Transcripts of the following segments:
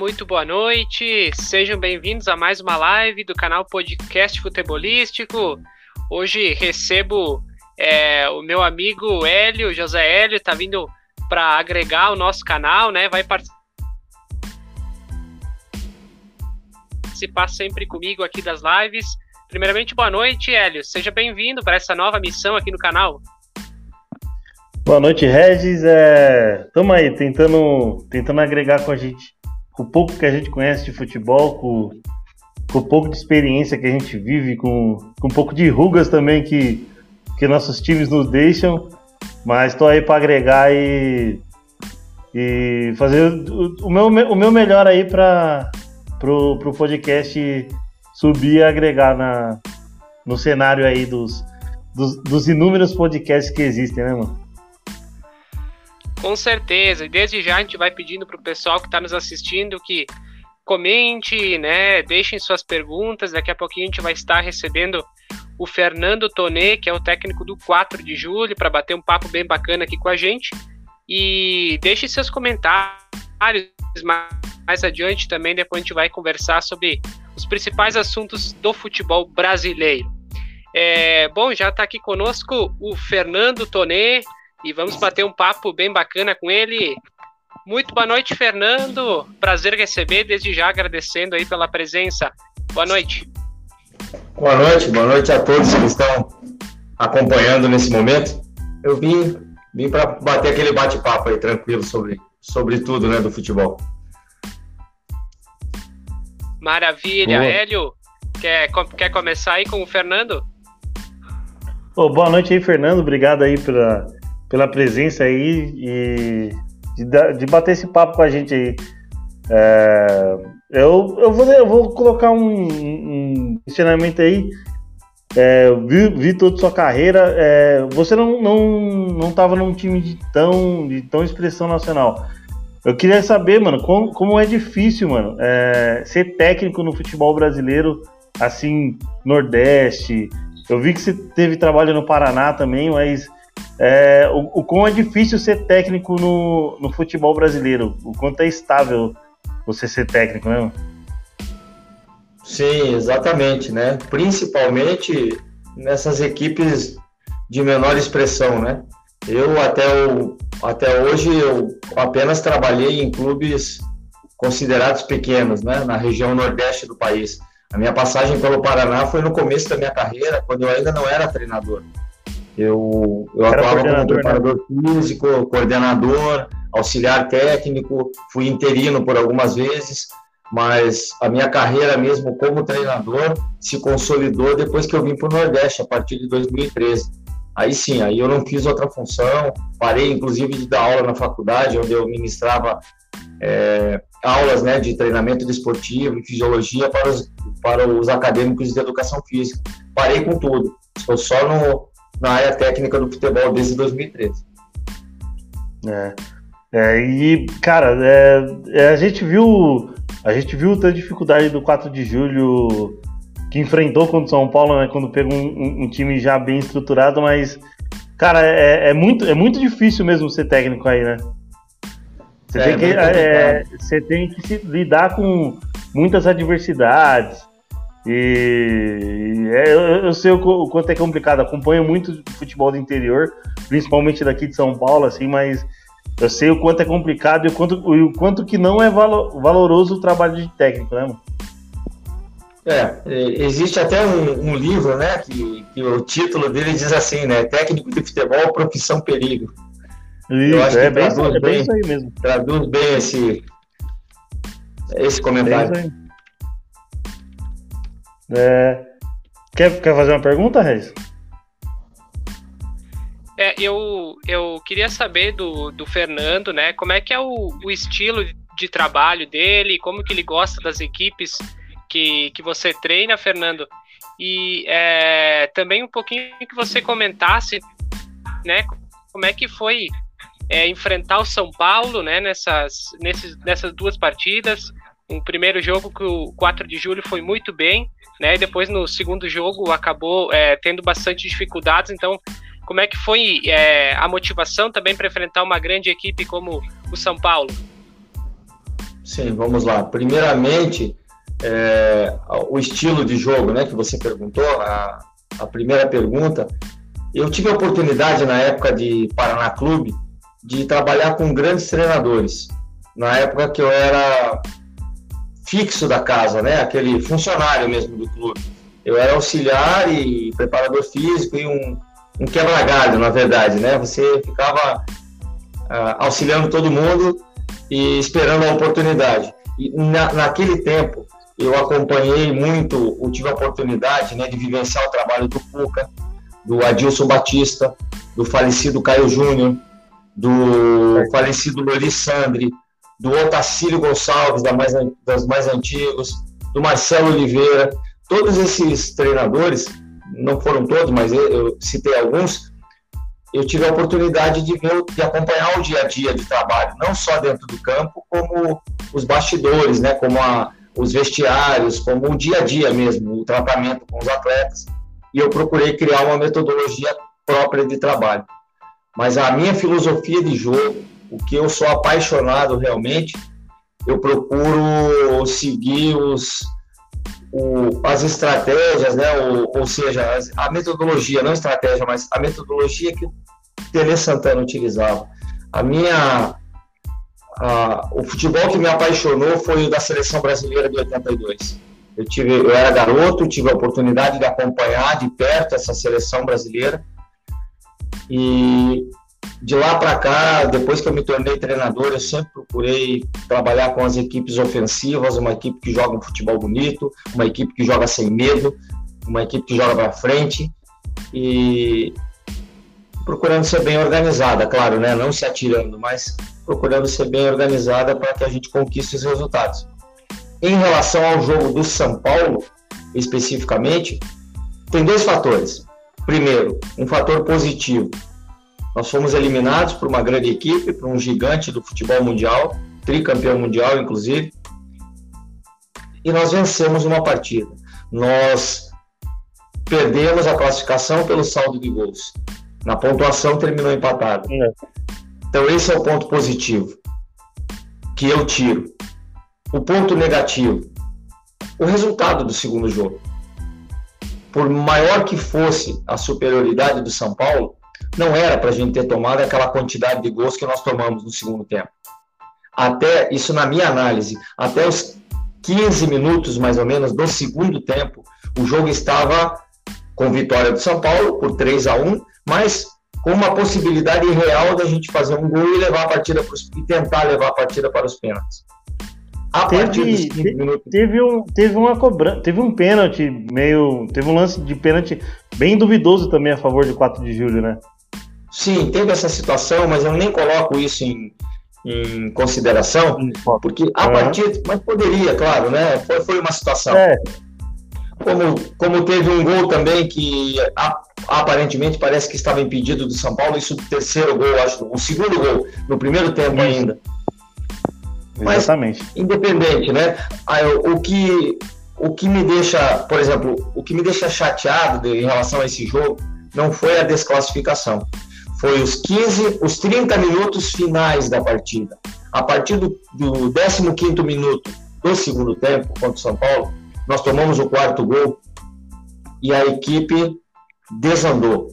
Muito boa noite. Sejam bem-vindos a mais uma live do canal Podcast Futebolístico. Hoje recebo é, o meu amigo Hélio, José Hélio, está vindo para agregar o nosso canal, né? Vai participar sempre comigo aqui das lives. Primeiramente, boa noite, Hélio. Seja bem-vindo para essa nova missão aqui no canal. Boa noite, Regis. É... Tamo aí, tentando, tentando agregar com a gente, com o pouco que a gente conhece de futebol, com, com o pouco de experiência que a gente vive, com, com um pouco de rugas também que, que nossos times nos deixam. Mas estou aí para agregar e, e fazer o, o, meu, o meu melhor aí para pro, pro podcast subir e agregar na, no cenário aí dos, dos, dos inúmeros podcasts que existem, né, mano? Com certeza, e desde já a gente vai pedindo para o pessoal que está nos assistindo que comente, né, deixem suas perguntas. Daqui a pouquinho a gente vai estar recebendo o Fernando Tonê, que é o técnico do 4 de julho, para bater um papo bem bacana aqui com a gente. E deixe seus comentários mais adiante também, depois a gente vai conversar sobre os principais assuntos do futebol brasileiro. É, bom, já está aqui conosco o Fernando Tonê, e vamos bater um papo bem bacana com ele. Muito boa noite, Fernando. Prazer receber, desde já agradecendo aí pela presença. Boa noite. Boa noite, boa noite a todos que estão acompanhando nesse momento. Eu vim, vim para bater aquele bate-papo aí tranquilo sobre, sobre tudo, né, do futebol. Maravilha, boa. Hélio. Quer, quer começar aí com o Fernando? Oh, boa noite aí, Fernando. Obrigado aí pela, pela presença aí e de, de bater esse papo com a gente aí. É, eu, eu, vou, eu vou colocar um, um questionamento aí. É, vi, vi toda sua carreira. É, você não, não, não tava num time de tão, de tão expressão nacional. Eu queria saber, mano, como, como é difícil, mano, é, ser técnico no futebol brasileiro, assim, Nordeste. Eu vi que você teve trabalho no Paraná também, mas é, o, o quão é difícil ser técnico no, no futebol brasileiro, o quanto é estável você ser técnico, né? Sim, exatamente, né? Principalmente nessas equipes de menor expressão, né? Eu até, o, até hoje eu apenas trabalhei em clubes considerados pequenos, né? Na região nordeste do país. A minha passagem pelo Paraná foi no começo da minha carreira, quando eu ainda não era treinador. Eu, eu atuava como né? preparador né? físico, coordenador, auxiliar técnico, fui interino por algumas vezes, mas a minha carreira mesmo como treinador se consolidou depois que eu vim para o Nordeste, a partir de 2013. Aí sim, aí eu não fiz outra função, parei inclusive de dar aula na faculdade, onde eu ministrava é, aulas né, de treinamento desportivo e fisiologia para os, para os acadêmicos de educação física. Parei com tudo. Estou só no, na área técnica do futebol desde 2013. É. é e, cara, é, é, a gente viu. A gente viu a dificuldade do 4 de julho que enfrentou contra o São Paulo, né? Quando pegou um, um, time já bem estruturado, mas, cara, é, é, muito, é muito difícil mesmo ser técnico aí, né? Você, é, tem, que, é, você tem que se lidar com muitas adversidades. E é, eu, eu, sei o, quanto é complicado. Acompanho muito futebol do interior, principalmente daqui de São Paulo, assim, mas eu sei o quanto é complicado e o quanto, o quanto que não é valoroso o trabalho de técnico, né, mano? É, é, existe até um, um livro, né, que, que, o título dele diz assim, né, técnico de futebol, profissão perigo. Isso, eu acho é, que bem, traduz é bem, bem isso aí mesmo. Traduz bem esse, esse comentário. É é... Quer, quer fazer uma pergunta, Reis? É, eu, eu queria saber do, do Fernando, né? Como é que é o, o estilo de trabalho dele, como que ele gosta das equipes que, que você treina, Fernando. E é, também um pouquinho que você comentasse, né? Como é que foi é, enfrentar o São Paulo, né? Nessas, nesses, nessas duas partidas. Um primeiro jogo que o 4 de julho foi muito bem, né? E depois no segundo jogo acabou é, tendo bastante dificuldades. Então, como é que foi é, a motivação também para enfrentar uma grande equipe como o São Paulo? Sim, vamos lá. Primeiramente, é, o estilo de jogo, né, que você perguntou, a, a primeira pergunta, eu tive a oportunidade na época de Paraná Clube de trabalhar com grandes treinadores. Na época que eu era fixo da casa, né, aquele funcionário mesmo do clube. Eu era auxiliar e preparador físico e um, um quebra-galho, na verdade, né? Você ficava uh, auxiliando todo mundo e esperando a oportunidade. E na, naquele tempo, eu acompanhei muito, eu tive a oportunidade né, de vivenciar o trabalho do Cuca, do Adilson Batista, do falecido Caio Júnior, do falecido Loris Sandri, do Otacílio Gonçalves, da mais, das mais antigos, do Marcelo Oliveira, todos esses treinadores, não foram todos, mas eu, citei alguns, eu tive a oportunidade de ver, de acompanhar o dia a dia de trabalho, não só dentro do campo, como os bastidores, né, como a, os vestiários, como o dia a dia mesmo, o tratamento com os atletas. E eu procurei criar uma metodologia própria de trabalho. Mas a minha filosofia de jogo, o que eu sou apaixonado realmente, eu procuro seguir os, o, as estratégias, né? ou, ou seja, a metodologia, não estratégia, mas a metodologia que o Tele Santana utilizava. A minha ah, o futebol que me apaixonou foi o da seleção brasileira de 82. Eu, tive, eu era garoto, tive a oportunidade de acompanhar de perto essa seleção brasileira. E de lá para cá, depois que eu me tornei treinador, eu sempre procurei trabalhar com as equipes ofensivas, uma equipe que joga um futebol bonito, uma equipe que joga sem medo, uma equipe que joga para frente e procurando ser bem organizada, claro, né? Não se atirando, mas procurando ser bem organizada para que a gente conquiste os resultados. Em relação ao jogo do São Paulo, especificamente, tem dois fatores. Primeiro, um fator positivo. Nós fomos eliminados por uma grande equipe, por um gigante do futebol mundial, tricampeão mundial, inclusive, e nós vencemos uma partida. Nós perdemos a classificação pelo saldo de gols. Na pontuação terminou empatado. É. Então, esse é o ponto positivo que eu tiro. O ponto negativo, o resultado do segundo jogo. Por maior que fosse a superioridade do São Paulo, não era para a gente ter tomado aquela quantidade de gols que nós tomamos no segundo tempo. Até, isso na minha análise, até os 15 minutos mais ou menos do segundo tempo, o jogo estava com vitória do São Paulo por 3 a 1, mas com uma possibilidade real da gente fazer um gol e levar a partida pros, e tentar levar a partida para os pênaltis. A teve, te, teve um teve uma cobrança, teve um pênalti meio, teve um lance de pênalti bem duvidoso também a favor de 4 de julho, né? Sim, teve essa situação, mas eu nem coloco isso em, em consideração, porque a partida, mas poderia, claro, né? Foi, foi uma situação. É. Como, como teve um gol também que aparentemente parece que estava impedido do São Paulo, isso o terceiro gol, acho, o segundo gol, no primeiro tempo ainda. Exatamente. Independente, né? o que o que me deixa, por exemplo, o que me deixa chateado de, em relação a esse jogo não foi a desclassificação, foi os 15, os 30 minutos finais da partida. A partir do, do 15 minuto do segundo tempo contra o São Paulo, nós tomamos o quarto gol e a equipe desandou,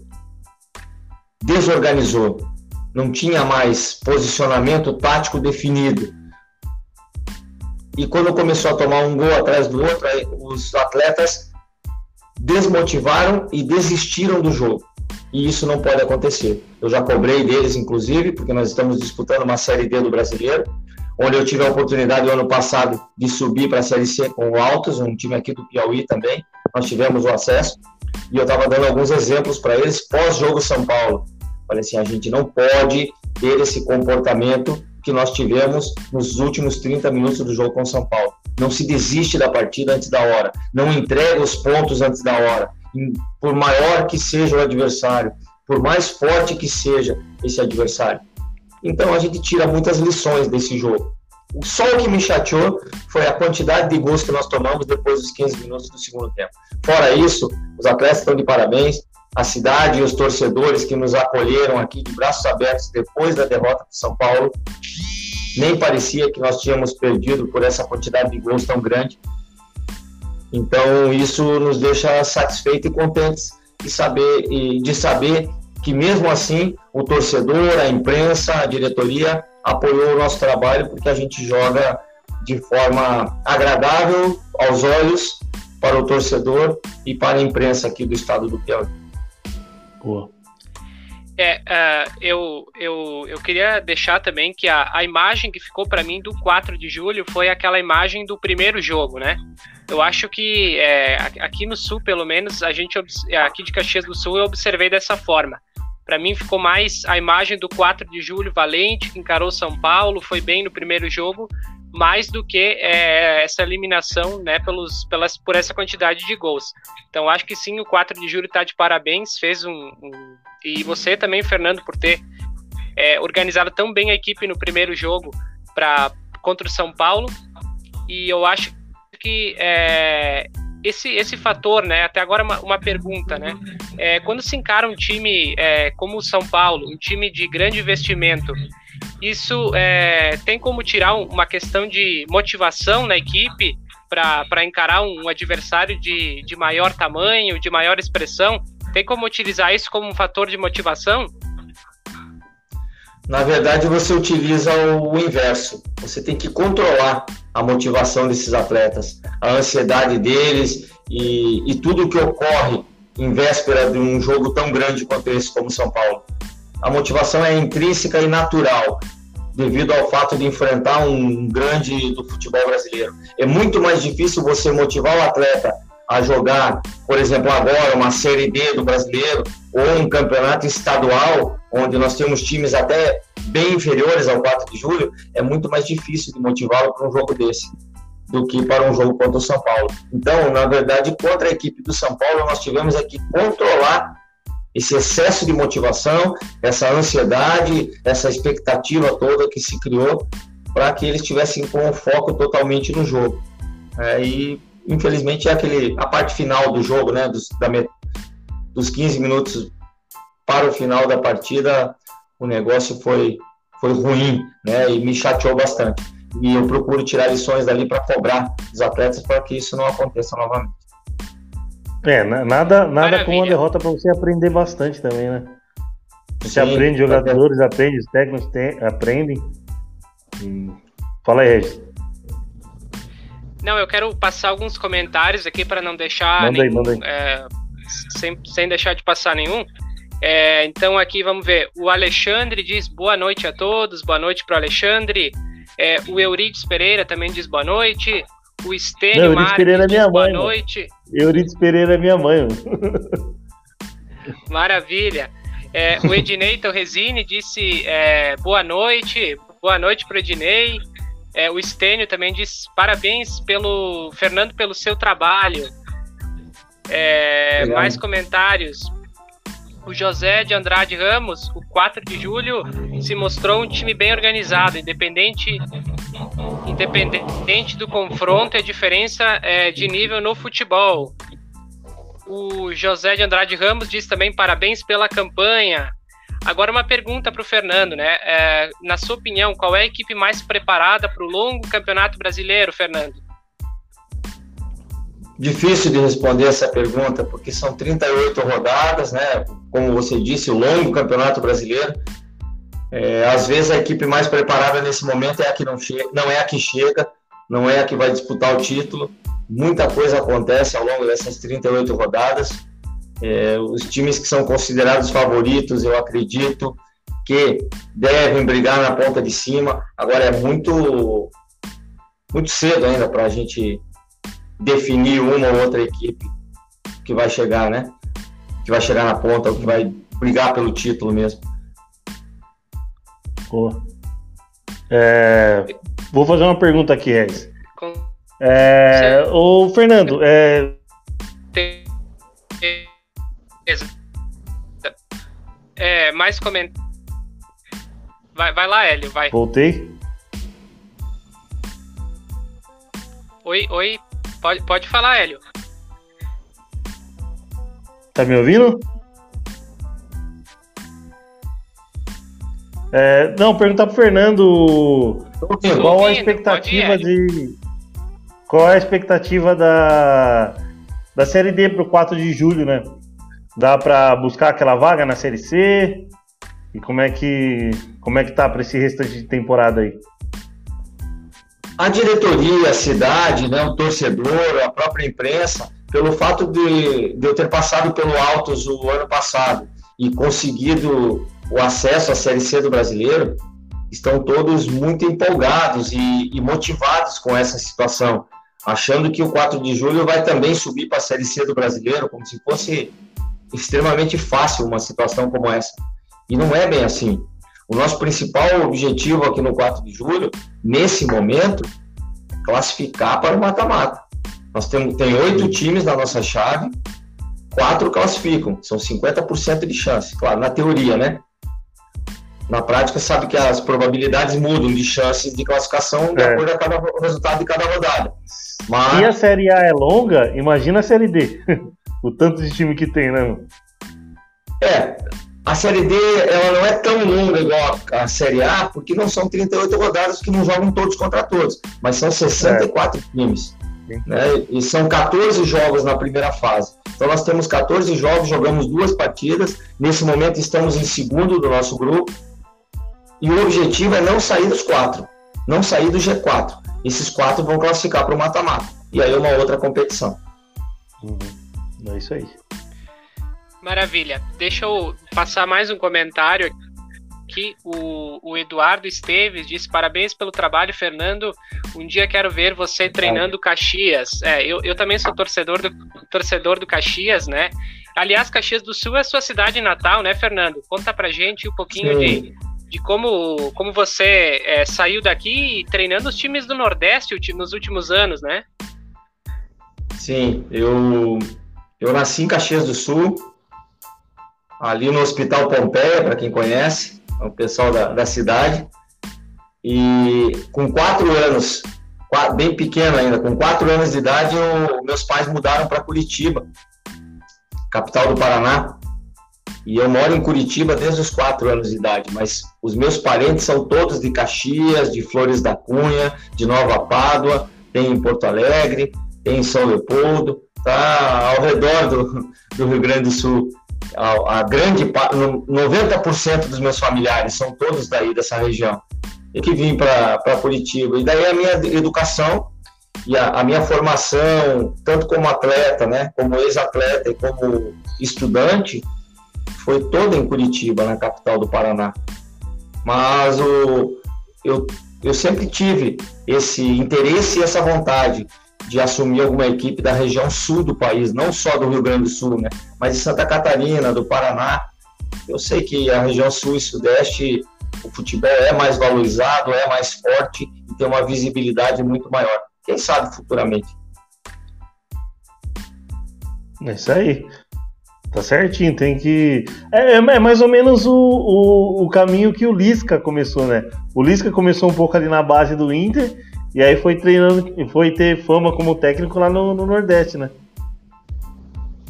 desorganizou, não tinha mais posicionamento tático definido. E quando começou a tomar um gol atrás do outro, os atletas desmotivaram e desistiram do jogo. E isso não pode acontecer. Eu já cobrei deles, inclusive, porque nós estamos disputando uma Série D do Brasileiro, onde eu tive a oportunidade no ano passado de subir para a Série C com o Altos, um time aqui do Piauí também. Nós tivemos o acesso e eu estava dando alguns exemplos para eles pós-jogo São Paulo. Falei assim, a gente não pode ter esse comportamento que nós tivemos nos últimos 30 minutos do jogo com São Paulo. Não se desiste da partida antes da hora, não entrega os pontos antes da hora. Por maior que seja o adversário, por mais forte que seja esse adversário. Então a gente tira muitas lições desse jogo. Só o que me chateou foi a quantidade de gols que nós tomamos depois dos 15 minutos do segundo tempo. Fora isso, os atletas estão de parabéns, a cidade e os torcedores que nos acolheram aqui de braços abertos depois da derrota do São Paulo. nem parecia que nós tínhamos perdido por essa quantidade de gols tão grande. Então isso nos deixa satisfeitos e contentes de saber, de saber que mesmo assim o torcedor, a imprensa, a diretoria apoiou o nosso trabalho porque a gente joga de forma agradável aos olhos para o torcedor e para a imprensa aqui do estado do Piauí. Boa. É, uh, eu, eu, eu queria deixar também que a, a imagem que ficou para mim do 4 de julho foi aquela imagem do primeiro jogo, né? Eu acho que é, aqui no Sul, pelo menos, a gente aqui de Caxias do Sul eu observei dessa forma. Para mim ficou mais a imagem do 4 de julho valente, que encarou São Paulo, foi bem no primeiro jogo, mais do que é, essa eliminação né, pelos, pelas, por essa quantidade de gols. Então acho que sim, o 4 de julho está de parabéns, fez um, um, E você também, Fernando, por ter é, organizado tão bem a equipe no primeiro jogo para contra o São Paulo. E eu acho que é, esse, esse fator, né? Até agora uma, uma pergunta, né? É, quando se encara um time é, como o São Paulo, um time de grande investimento, isso é, tem como tirar uma questão de motivação na equipe para encarar um adversário de, de maior tamanho, de maior expressão? Tem como utilizar isso como um fator de motivação? Na verdade, você utiliza o inverso. Você tem que controlar a motivação desses atletas, a ansiedade deles e, e tudo o que ocorre em véspera de um jogo tão grande quanto esse como São Paulo a motivação é intrínseca e natural, devido ao fato de enfrentar um grande do futebol brasileiro. É muito mais difícil você motivar o atleta a jogar, por exemplo, agora uma Série D do brasileiro ou um campeonato estadual, onde nós temos times até bem inferiores ao 4 de julho, é muito mais difícil de motivá-lo para um jogo desse do que para um jogo contra o São Paulo. Então, na verdade, contra a equipe do São Paulo, nós tivemos que controlar esse excesso de motivação, essa ansiedade, essa expectativa toda que se criou para que eles estivessem com o foco totalmente no jogo. É, e infelizmente é aquele a parte final do jogo, né, dos, da, dos 15 minutos para o final da partida, o negócio foi foi ruim, né, e me chateou bastante. E eu procuro tirar lições dali para cobrar os atletas para que isso não aconteça novamente. É, nada, nada com uma derrota para você aprender bastante também, né? Você Sim, aprende, jogadores aprendem, os técnicos aprendem. Fala aí, Regis. Não, eu quero passar alguns comentários aqui para não deixar manda nenhum, aí, manda aí. É, sem, sem deixar de passar nenhum. É, então aqui vamos ver. O Alexandre diz boa noite a todos, boa noite para o Alexandre. É, o Eurides Pereira também diz boa noite. O Estênio Marques Pereira é minha boa mãe, noite. Mano. Euridice Pereira é minha mãe. Maravilha. É, o Ednei Torresini disse é, boa noite, boa noite para o Ednei. É, o Estênio também disse parabéns pelo Fernando pelo seu trabalho. É, mais comentários. O José de Andrade Ramos, o 4 de julho, se mostrou um time bem organizado, independente independente do confronto a diferença é, de nível no futebol. O José de Andrade Ramos diz também parabéns pela campanha. Agora uma pergunta para o Fernando, né? É, na sua opinião, qual é a equipe mais preparada para o longo campeonato brasileiro, Fernando? Difícil de responder essa pergunta, porque são 38 rodadas, né? Como você disse, o longo campeonato brasileiro. É, às vezes a equipe mais preparada nesse momento é a que não chega, não é a que chega, não é a que vai disputar o título. Muita coisa acontece ao longo dessas 38 rodadas. É, os times que são considerados favoritos, eu acredito que devem brigar na ponta de cima. Agora é muito muito cedo ainda para a gente definir uma ou outra equipe que vai chegar, né? Que vai chegar na ponta, que vai brigar pelo título mesmo. Pô. É, vou fazer uma pergunta aqui, Regis. É, ô, Fernando, é... é mais comentários. Vai, vai lá, Hélio, vai. Voltei? Oi, oi, pode, pode falar, Hélio. Tá me ouvindo? É, não, perguntar pro Fernando qual a expectativa de. Qual é a expectativa da, da Série D pro 4 de julho, né? Dá para buscar aquela vaga na Série C? E como é que como é que tá para esse restante de temporada aí? A diretoria, a cidade, né, o torcedor, a própria imprensa, pelo fato de, de eu ter passado pelo Altos o ano passado e conseguido o acesso à Série C do Brasileiro, estão todos muito empolgados e, e motivados com essa situação, achando que o 4 de julho vai também subir para a Série C do Brasileiro, como se fosse extremamente fácil uma situação como essa. E não é bem assim. O nosso principal objetivo aqui no 4 de julho, nesse momento, é classificar para o mata-mata. Nós temos tem oito times na nossa chave, quatro classificam, são 50% de chance. Claro, na teoria, né? Na prática, sabe que as probabilidades mudam de chances de classificação de é. acordo com cada resultado de cada rodada. Mas... Se a Série A é longa, imagina a Série D. o tanto de time que tem, né? É, a Série D ela não é tão longa igual a Série A, porque não são 38 rodadas que não jogam todos contra todos, mas são 64 é. times. Né? E são 14 jogos na primeira fase. Então nós temos 14 jogos, jogamos duas partidas. Nesse momento estamos em segundo do nosso grupo. E o objetivo é não sair dos quatro, não sair do G4. Esses quatro vão classificar para o mata-mata. E aí uma outra competição. Uhum. É isso aí. Maravilha. Deixa eu passar mais um comentário aqui. O, o Eduardo Esteves disse: parabéns pelo trabalho, Fernando. Um dia quero ver você treinando Caxias. É, eu, eu também sou torcedor do, torcedor do Caxias, né? Aliás, Caxias do Sul é sua cidade natal, né, Fernando? Conta pra gente um pouquinho de, de como, como você é, saiu daqui treinando os times do Nordeste nos últimos anos, né? Sim, eu, eu nasci em Caxias do Sul, ali no Hospital Pompeia, para quem conhece, é o pessoal da, da cidade. E com quatro anos, bem pequeno ainda, com quatro anos de idade, eu, meus pais mudaram para Curitiba, capital do Paraná. E eu moro em Curitiba desde os quatro anos de idade, mas os meus parentes são todos de Caxias, de Flores da Cunha, de Nova Pádua, tem em Porto Alegre, tem em São Leopoldo, tá ao redor do, do Rio Grande do Sul. A, a grande 90% dos meus familiares são todos daí dessa região. E que vim para Curitiba. E daí a minha educação e a, a, minha formação, tanto como atleta, né, como ex-atleta e como estudante, foi toda em Curitiba, na capital do Paraná. Mas o, eu, eu sempre tive esse interesse e essa vontade de assumir alguma equipe da região sul do país, não só do Rio Grande do Sul, né, mas de Santa Catarina, do Paraná. Eu sei que a região sul e sudeste o futebol é mais valorizado, é mais forte e tem uma visibilidade muito maior. Quem sabe futuramente. É isso aí. Tá certinho, tem que. É, é, é mais ou menos o, o, o, caminho que o Lisca começou, né? O Lisca começou um pouco ali na base do Inter e aí foi treinando, foi ter fama como técnico lá no, no Nordeste, né?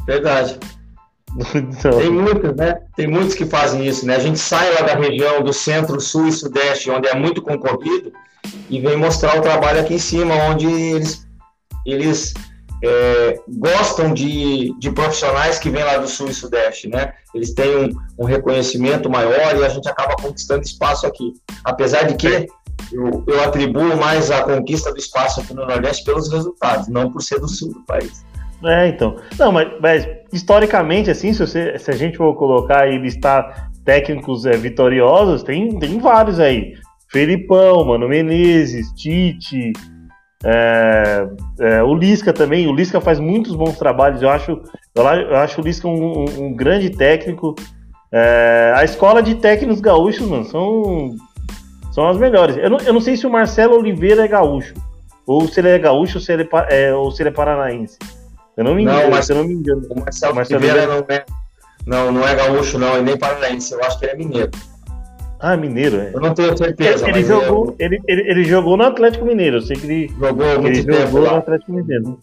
Verdade. então... Tem muitos, né? Tem muitos que fazem isso, né? A gente sai lá da região do centro, sul e sudeste, onde é muito concorrido, e vem mostrar o trabalho aqui em cima, onde eles, eles é, gostam de, de profissionais que vêm lá do Sul e Sudeste, né? Eles têm um, um, reconhecimento maior e a gente acaba conquistando espaço aqui. Apesar de que eu, eu, atribuo mais a conquista do espaço aqui no Nordeste pelos resultados, não por ser do Sul do país. É, então. Não, mas, mas historicamente, assim, se, você, se a gente for colocar e listar técnicos é, vitoriosos, tem, tem vários aí. Felipão, Mano Menezes, Tite, é, é, o Lisca também, o Lisca faz muitos bons trabalhos. Eu acho, eu, acho o Lisca um, um, um grande técnico. É, a escola de técnicos gaúchos, mano, são, são as melhores. Eu não, eu não sei se o Marcelo Oliveira é gaúcho, ou se ele é gaúcho ou se ele é, ou se ele é paranaense. Eu não me engano, não, mas, eu não me engano. O Marcelo, Marcelo Oliveira não é, não, não é gaúcho, não, e nem paranaense. Eu acho que ele é mineiro. Ah, Mineiro, é. Eu não tenho certeza. Ele, jogou, é... ele, ele, ele, jogou no Atlético Mineiro. Eu sei que ele jogou, ele jogou no Atlético Mineiro.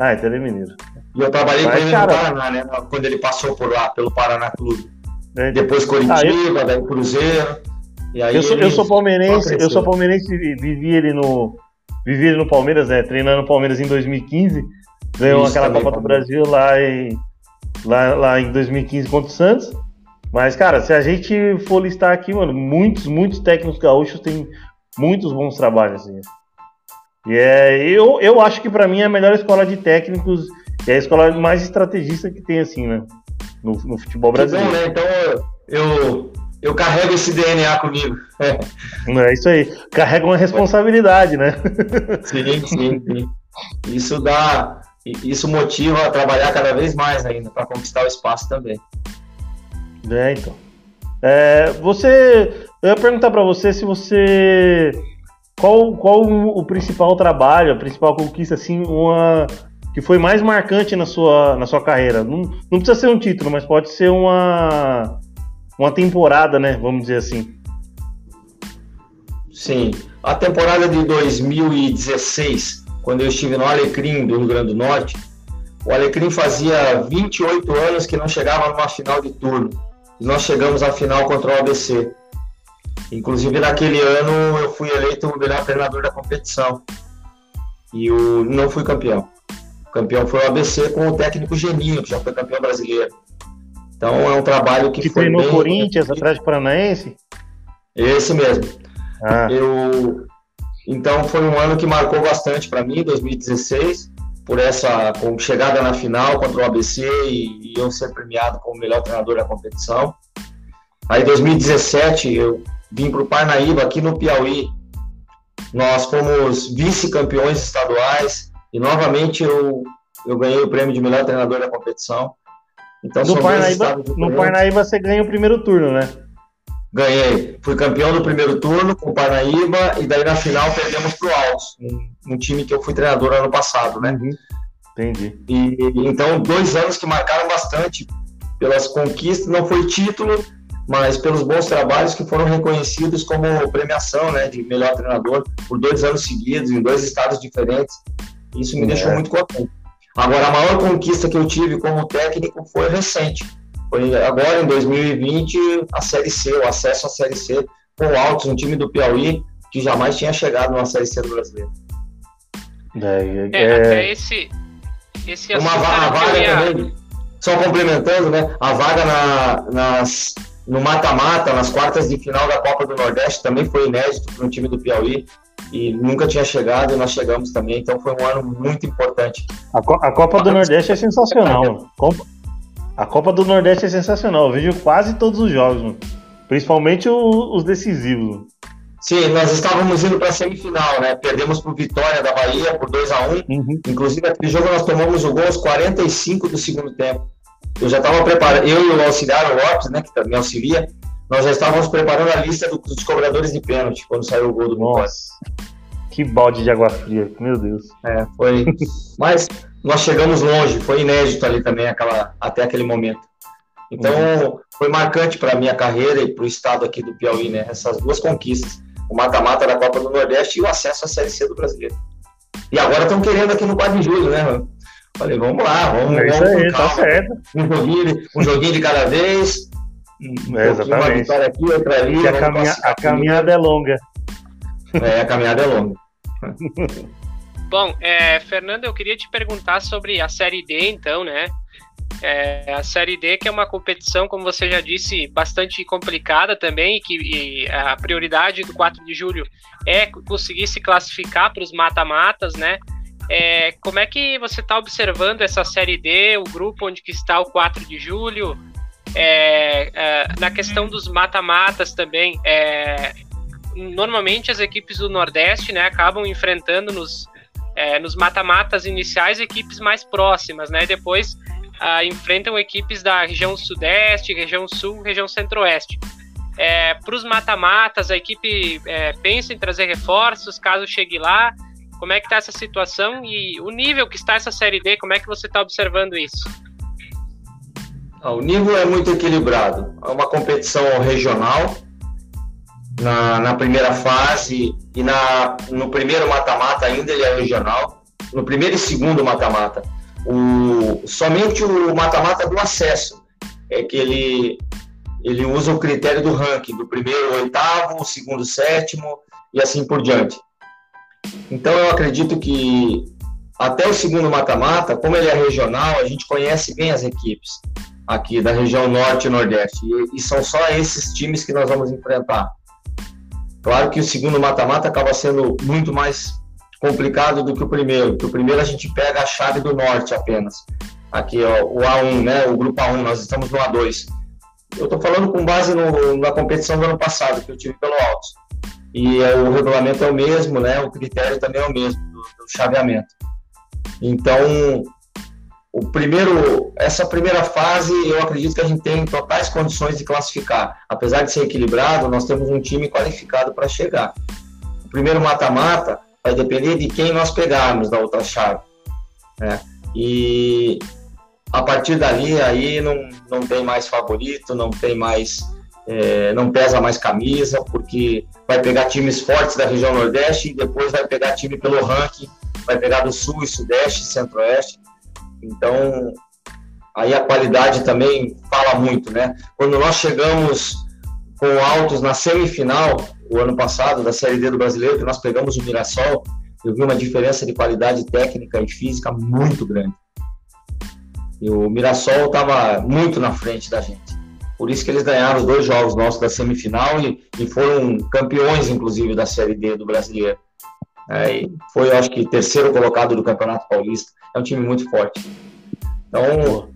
Ah, então ele é mineiro. E eu trabalhei Mas, com ele cara... no Paraná, né? Quando ele passou por lá, pelo Paraná Clube. É, Depois Curitiba, ah, eu... daí Cruzeiro. eu, sou, eu sou palmeirense, eu sou palmeirense e vivi ele no. Vivi ele no Palmeiras, né? Treinando no Palmeiras em 2015. Ganhou Isso, aquela Copa do Brasil lá em, lá, lá em 2015 contra o Santos. Mas, cara, se a gente for listar aqui, mano, muitos, muitos técnicos gaúchos têm muitos bons trabalhos. Assim. E é, eu, eu acho que para mim é a melhor escola de técnicos é a escola mais estrategista que tem, assim, né? No, no futebol brasileiro. Bom, né? Então eu, eu carrego esse DNA comigo. É isso aí. Carrega uma responsabilidade, né? Sim, sim, sim. Isso dá. Isso motiva a trabalhar cada vez mais ainda para conquistar o espaço também. É, então. É, você. Eu ia perguntar para você se você. Qual, qual o principal trabalho, a principal conquista, assim, uma que foi mais marcante na sua, na sua carreira? Não, não precisa ser um título, mas pode ser uma, uma temporada, né? Vamos dizer assim. Sim. A temporada de 2016, quando eu estive no Alecrim do Rio Grande do Norte, o Alecrim fazia 28 anos que não chegava numa final de turno. E nós chegamos à final contra o ABC. Inclusive, naquele ano, eu fui eleito o melhor treinador da competição. E o, não fui campeão. O campeão foi o ABC com o técnico Geninho, que já foi campeão brasileiro. Então, é um trabalho que, que foi. Que treinou Corinthians, atrás de Paranaense? Esse mesmo. Ah. Eu, então, foi um ano que marcou bastante para mim, 2016 por essa chegada na final contra o ABC e, e eu ser premiado como melhor treinador da competição. Aí, em 2017, eu vim para o Parnaíba, aqui no Piauí. Nós fomos vice-campeões estaduais e, novamente, eu, eu ganhei o prêmio de melhor treinador da competição. Então, no Parnaíba, no Parnaíba você ganha o primeiro turno, né? Ganhei. Fui campeão do primeiro turno com o Parnaíba e daí na final perdemos para o Altos, um, um, time que eu fui treinador ano passado, né? Uhum. Entendi. E, então, dois anos que marcaram bastante pelas conquistas, não foi título, mas pelos bons trabalhos que foram reconhecidos como premiação, né, de melhor treinador por dois anos seguidos em dois estados diferentes. Isso me é. deixou muito contente. Agora, a maior conquista que eu tive como técnico foi recente agora, em 2020, a Série C, o acesso à Série C com o Altos, um time do Piauí que jamais tinha chegado numa Série C do Brasileiro. É, é, é... até esse, esse Uma vaga, vaga ia... também, só complementando, né? A vaga na, nas, no mata-mata, nas quartas de final da Copa do Nordeste, também foi inédito para um time do Piauí e nunca tinha chegado e nós chegamos também, então foi um ano muito importante. A, Co a Copa do Nordeste é sensacional. Copa, a Copa do Nordeste é sensacional. Eu vejo quase todos os jogos, mano. principalmente o, os decisivos. Mano. Sim, nós estávamos indo para a semifinal, né? Perdemos para Vitória da Bahia por 2 a 1 um. uhum. Inclusive, aquele jogo nós tomamos o gol aos 45 do segundo tempo. Eu já estava preparando, eu e o auxiliar o Lopes, né, que me auxilia, nós já estávamos preparando a lista dos cobradores de pênalti quando saiu o gol do Vitória. Que balde de água fria, meu Deus. É, foi. Mas nós chegamos longe, foi inédito ali também aquela, até aquele momento. Então, uhum. foi marcante para a minha carreira e para o estado aqui do Piauí, né? Essas duas conquistas. O mata-mata da Copa do Nordeste e o acesso à Série C do Brasileiro. E agora estão querendo aqui no 4 de julho, né? Falei, vamos lá, vamos, é vamos aí, tá certo. Um joguinho, um joguinho de cada vez. Um é, exatamente. Uma aqui, outra ali. A, caminha, a caminhada é longa. É, a caminhada é longa. Bom, é, Fernando, eu queria te perguntar sobre a Série D, então, né? É, a Série D, que é uma competição, como você já disse, bastante complicada também, e que e a prioridade do 4 de julho é conseguir se classificar para os mata-matas, né? É, como é que você está observando essa Série D, o grupo onde que está o 4 de julho? É, é, na questão dos mata-matas também, é, normalmente as equipes do Nordeste né, acabam enfrentando nos, é, nos mata-matas iniciais equipes mais próximas, né? Depois ah, enfrentam equipes da região Sudeste, região Sul, região Centro-Oeste. É, Para os mata-matas, a equipe é, pensa em trazer reforços caso chegue lá. Como é que está essa situação e o nível que está essa Série D? Como é que você está observando isso? Ah, o nível é muito equilibrado. É uma competição regional na, na primeira fase e na, no primeiro mata-mata ainda ele é regional. No primeiro e segundo mata-mata. O, somente o mata-mata do acesso é que ele ele usa o critério do ranking, do primeiro oitavo, segundo sétimo e assim por diante. Então eu acredito que até o segundo mata-mata, como ele é regional, a gente conhece bem as equipes aqui da região norte e nordeste. E, e são só esses times que nós vamos enfrentar. Claro que o segundo mata-mata acaba sendo muito mais complicado do que o primeiro, porque o primeiro a gente pega a chave do norte apenas. Aqui, ó, o A1, né? O grupo A1, nós estamos no A2. Eu estou falando com base no, na competição do ano passado, que eu tive pelo Alto. E é, o regulamento é o mesmo, né? O critério também é o mesmo, do, do chaveamento. Então, o primeiro, essa primeira fase, eu acredito que a gente tem totais condições de classificar. Apesar de ser equilibrado, nós temos um time qualificado para chegar. O primeiro mata-mata vai depender de quem nós pegarmos da outra chave. Né? E a partir dali, aí não, não tem mais favorito, não tem mais, é, não pesa mais camisa, porque vai pegar times fortes da região Nordeste e depois vai pegar time pelo ranking vai pegar do sul e sudeste, centro-oeste. Então, aí a qualidade também fala muito, né? Quando nós chegamos com altos na semifinal, o ano passado, da Série D do Brasileiro, que nós pegamos o Mirassol, eu vi uma diferença de qualidade técnica e física muito grande. E o Mirassol estava muito na frente da gente. Por isso que eles ganharam os dois jogos nossos da semifinal e, e foram campeões, inclusive, da Série D do Brasileiro. É, foi, acho que, terceiro colocado do Campeonato Paulista. É um time muito forte. Então,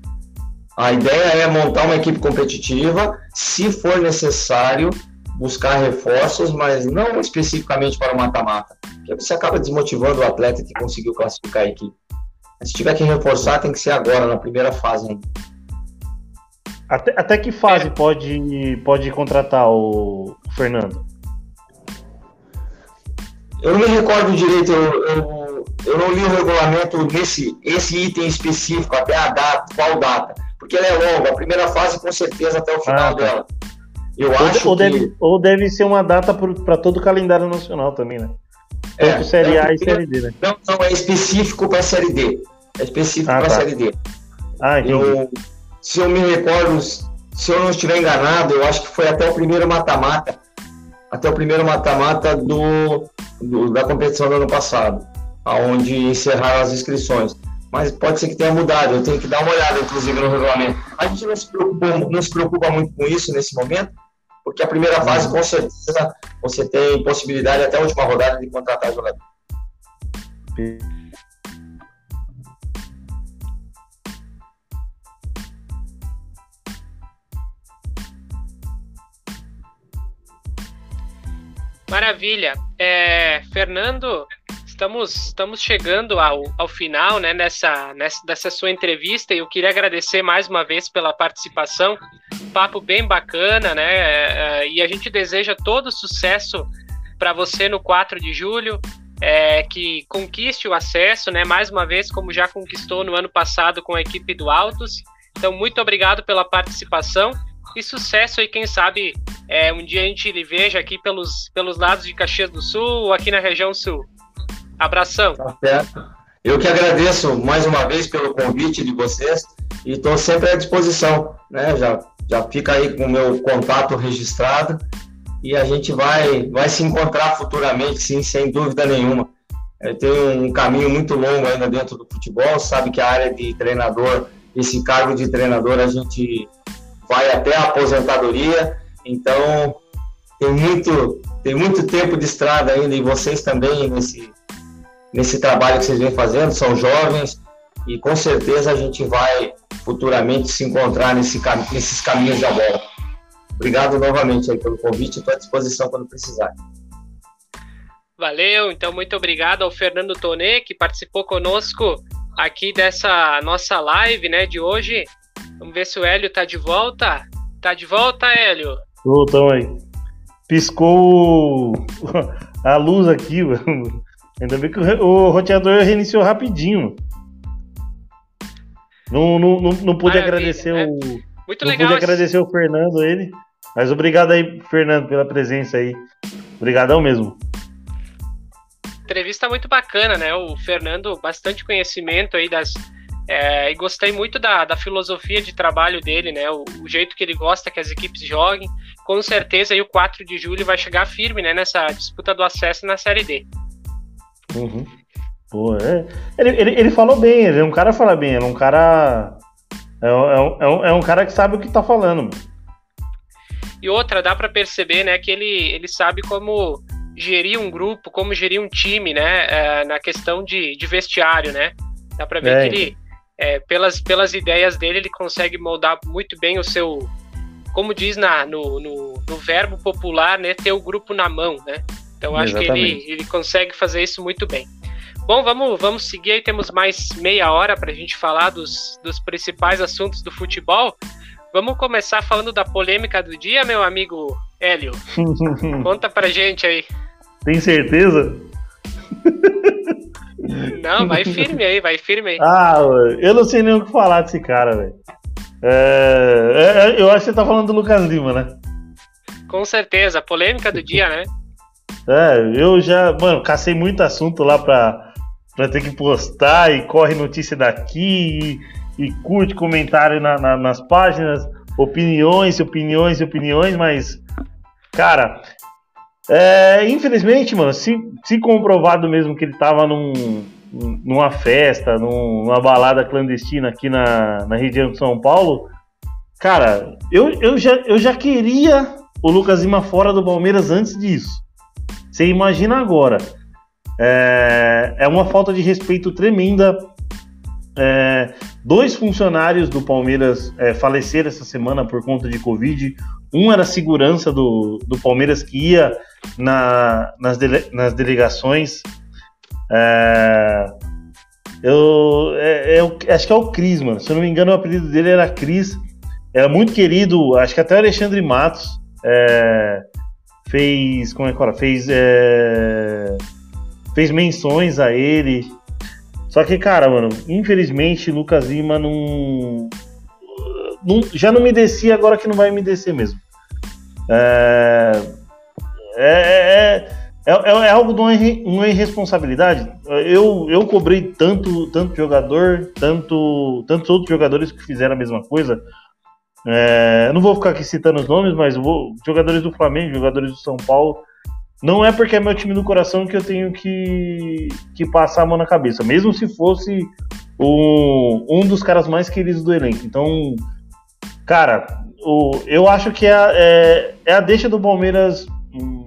a ideia é montar uma equipe competitiva, se for necessário, buscar reforços, mas não especificamente para o mata-mata, porque você acaba desmotivando o atleta que conseguiu classificar a equipe. Se tiver que reforçar, tem que ser agora, na primeira fase ainda. Até, até que fase é. pode, pode contratar o Fernando? Eu não me recordo direito, eu, eu, eu, não li o regulamento nesse esse item específico, até a data, qual data, porque ela é longa, a primeira fase com certeza até o final ah, tá. dela. Eu ou, acho ou que... deve, ou deve ser uma data para todo o calendário nacional também, né? Tanto é, Série A e Série D, né? Não, não, é específico para a Série D. É específico ah, para a tá. Série D. Ah, eu, se eu me recordo, se eu não estiver enganado, eu acho que foi até o primeiro mata-mata até o primeiro mata-mata do, do, da competição do ano passado, aonde encerraram as inscrições. Mas pode ser que tenha mudado, eu tenho que dar uma olhada, inclusive, no regulamento. A gente não se preocupa, não se preocupa muito com isso nesse momento, porque a primeira fase, com certeza, você tem possibilidade até a última rodada de contratar jogador. Maravilha. É, Fernando, estamos, estamos chegando ao, ao final né, nessa, nessa, dessa sua entrevista e eu queria agradecer mais uma vez pela participação. Papo bem bacana, né? É, e a gente deseja todo sucesso para você no 4 de julho. É, que conquiste o acesso, né? Mais uma vez, como já conquistou no ano passado com a equipe do Altos. Então, muito obrigado pela participação e sucesso aí, quem sabe é, um dia a gente lhe veja aqui pelos, pelos lados de Caxias do Sul ou aqui na região sul. Abração. Tá certo. Eu que agradeço mais uma vez pelo convite de vocês e estou sempre à disposição, né? Já, já fica aí com o meu contato registrado e a gente vai, vai se encontrar futuramente, sim, sem dúvida nenhuma. Tenho um caminho muito longo ainda dentro do futebol, sabe que a área de treinador, esse cargo de treinador, a gente vai até a aposentadoria, então tem muito, tem muito tempo de estrada ainda, e vocês também nesse, nesse trabalho que vocês vêm fazendo, são jovens, e com certeza a gente vai futuramente se encontrar nesse, nesses caminhos da bola. Obrigado novamente aí pelo convite, estou à disposição quando precisar. Valeu, então muito obrigado ao Fernando Tonê, que participou conosco aqui dessa nossa live né, de hoje. Vamos ver se o Hélio tá de volta. Tá de volta, Hélio? Tô, tamo aí. Piscou a luz aqui, Ainda bem que o roteador reiniciou rapidinho. Não, não, não, não pude Maravilha, agradecer né? o. Muito não legal. Pude esse... agradecer o Fernando, ele. Mas obrigado aí, Fernando, pela presença aí. Obrigadão mesmo. Entrevista muito bacana, né? O Fernando, bastante conhecimento aí das, É, e gostei muito da, da filosofia de trabalho dele, né? O, o, jeito que ele gosta que as equipes joguem. Com certeza aí o 4 de julho vai chegar firme né, nessa disputa do acesso na Série D. Uhum. Pô, é. ele, ele, ele falou bem, ele é um cara que fala bem, ele é um cara. É, é, é, um, é um cara que sabe o que tá falando. Mano. E outra, dá para perceber, né, que ele, ele sabe como gerir um grupo, como gerir um time, né, é, na questão de, de vestiário, né. Dá para ver é. que ele, é, pelas, pelas ideias dele, ele consegue moldar muito bem o seu, como diz na, no, no, no verbo popular, né, ter o grupo na mão, né. Então acho Exatamente. que ele, ele consegue fazer isso muito bem. Bom, vamos, vamos seguir aí. Temos mais meia hora para a gente falar dos, dos principais assuntos do futebol. Vamos começar falando da polêmica do dia, meu amigo Hélio. Conta pra gente aí. Tem certeza? Não, vai firme aí, vai firme aí. Ah, eu não sei nem o que falar desse cara, velho. É, é, eu acho que você tá falando do Lucas Lima, né? Com certeza, polêmica do dia, né? É, eu já, mano, cacei muito assunto lá pra, pra ter que postar e corre notícia daqui e, e curte comentário na, na, nas páginas, opiniões, opiniões, opiniões, mas, cara, é, infelizmente, mano, se, se comprovado mesmo que ele tava num, numa festa, num, numa balada clandestina aqui na, na região de São Paulo, cara, eu, eu, já, eu já queria o Lucas Lima fora do Palmeiras antes disso. Você imagina agora. É, é uma falta de respeito tremenda. É, dois funcionários do Palmeiras é, faleceram essa semana por conta de Covid. Um era segurança do, do Palmeiras que ia na, nas, dele, nas delegações. É, eu, é, é, acho que é o Cris, mano. Se eu não me engano, o apelido dele era Cris. Era muito querido, acho que até o Alexandre Matos é, fez. Como é que fala? Fez. É, fez menções a ele. Só que, cara, mano, infelizmente Lucas Lima não, não, já não me descia, agora que não vai me descer mesmo. É, é, é, é, é algo de uma, uma irresponsabilidade. Eu, eu cobrei tanto, tanto jogador, tanto, tantos outros jogadores que fizeram a mesma coisa. É, não vou ficar aqui citando os nomes, mas vou, jogadores do Flamengo, jogadores do São Paulo, não é porque é meu time do coração que eu tenho que, que passar a mão na cabeça, mesmo se fosse um, um dos caras mais queridos do elenco. Então, cara, o, eu acho que é, é, é a deixa do Palmeiras hum,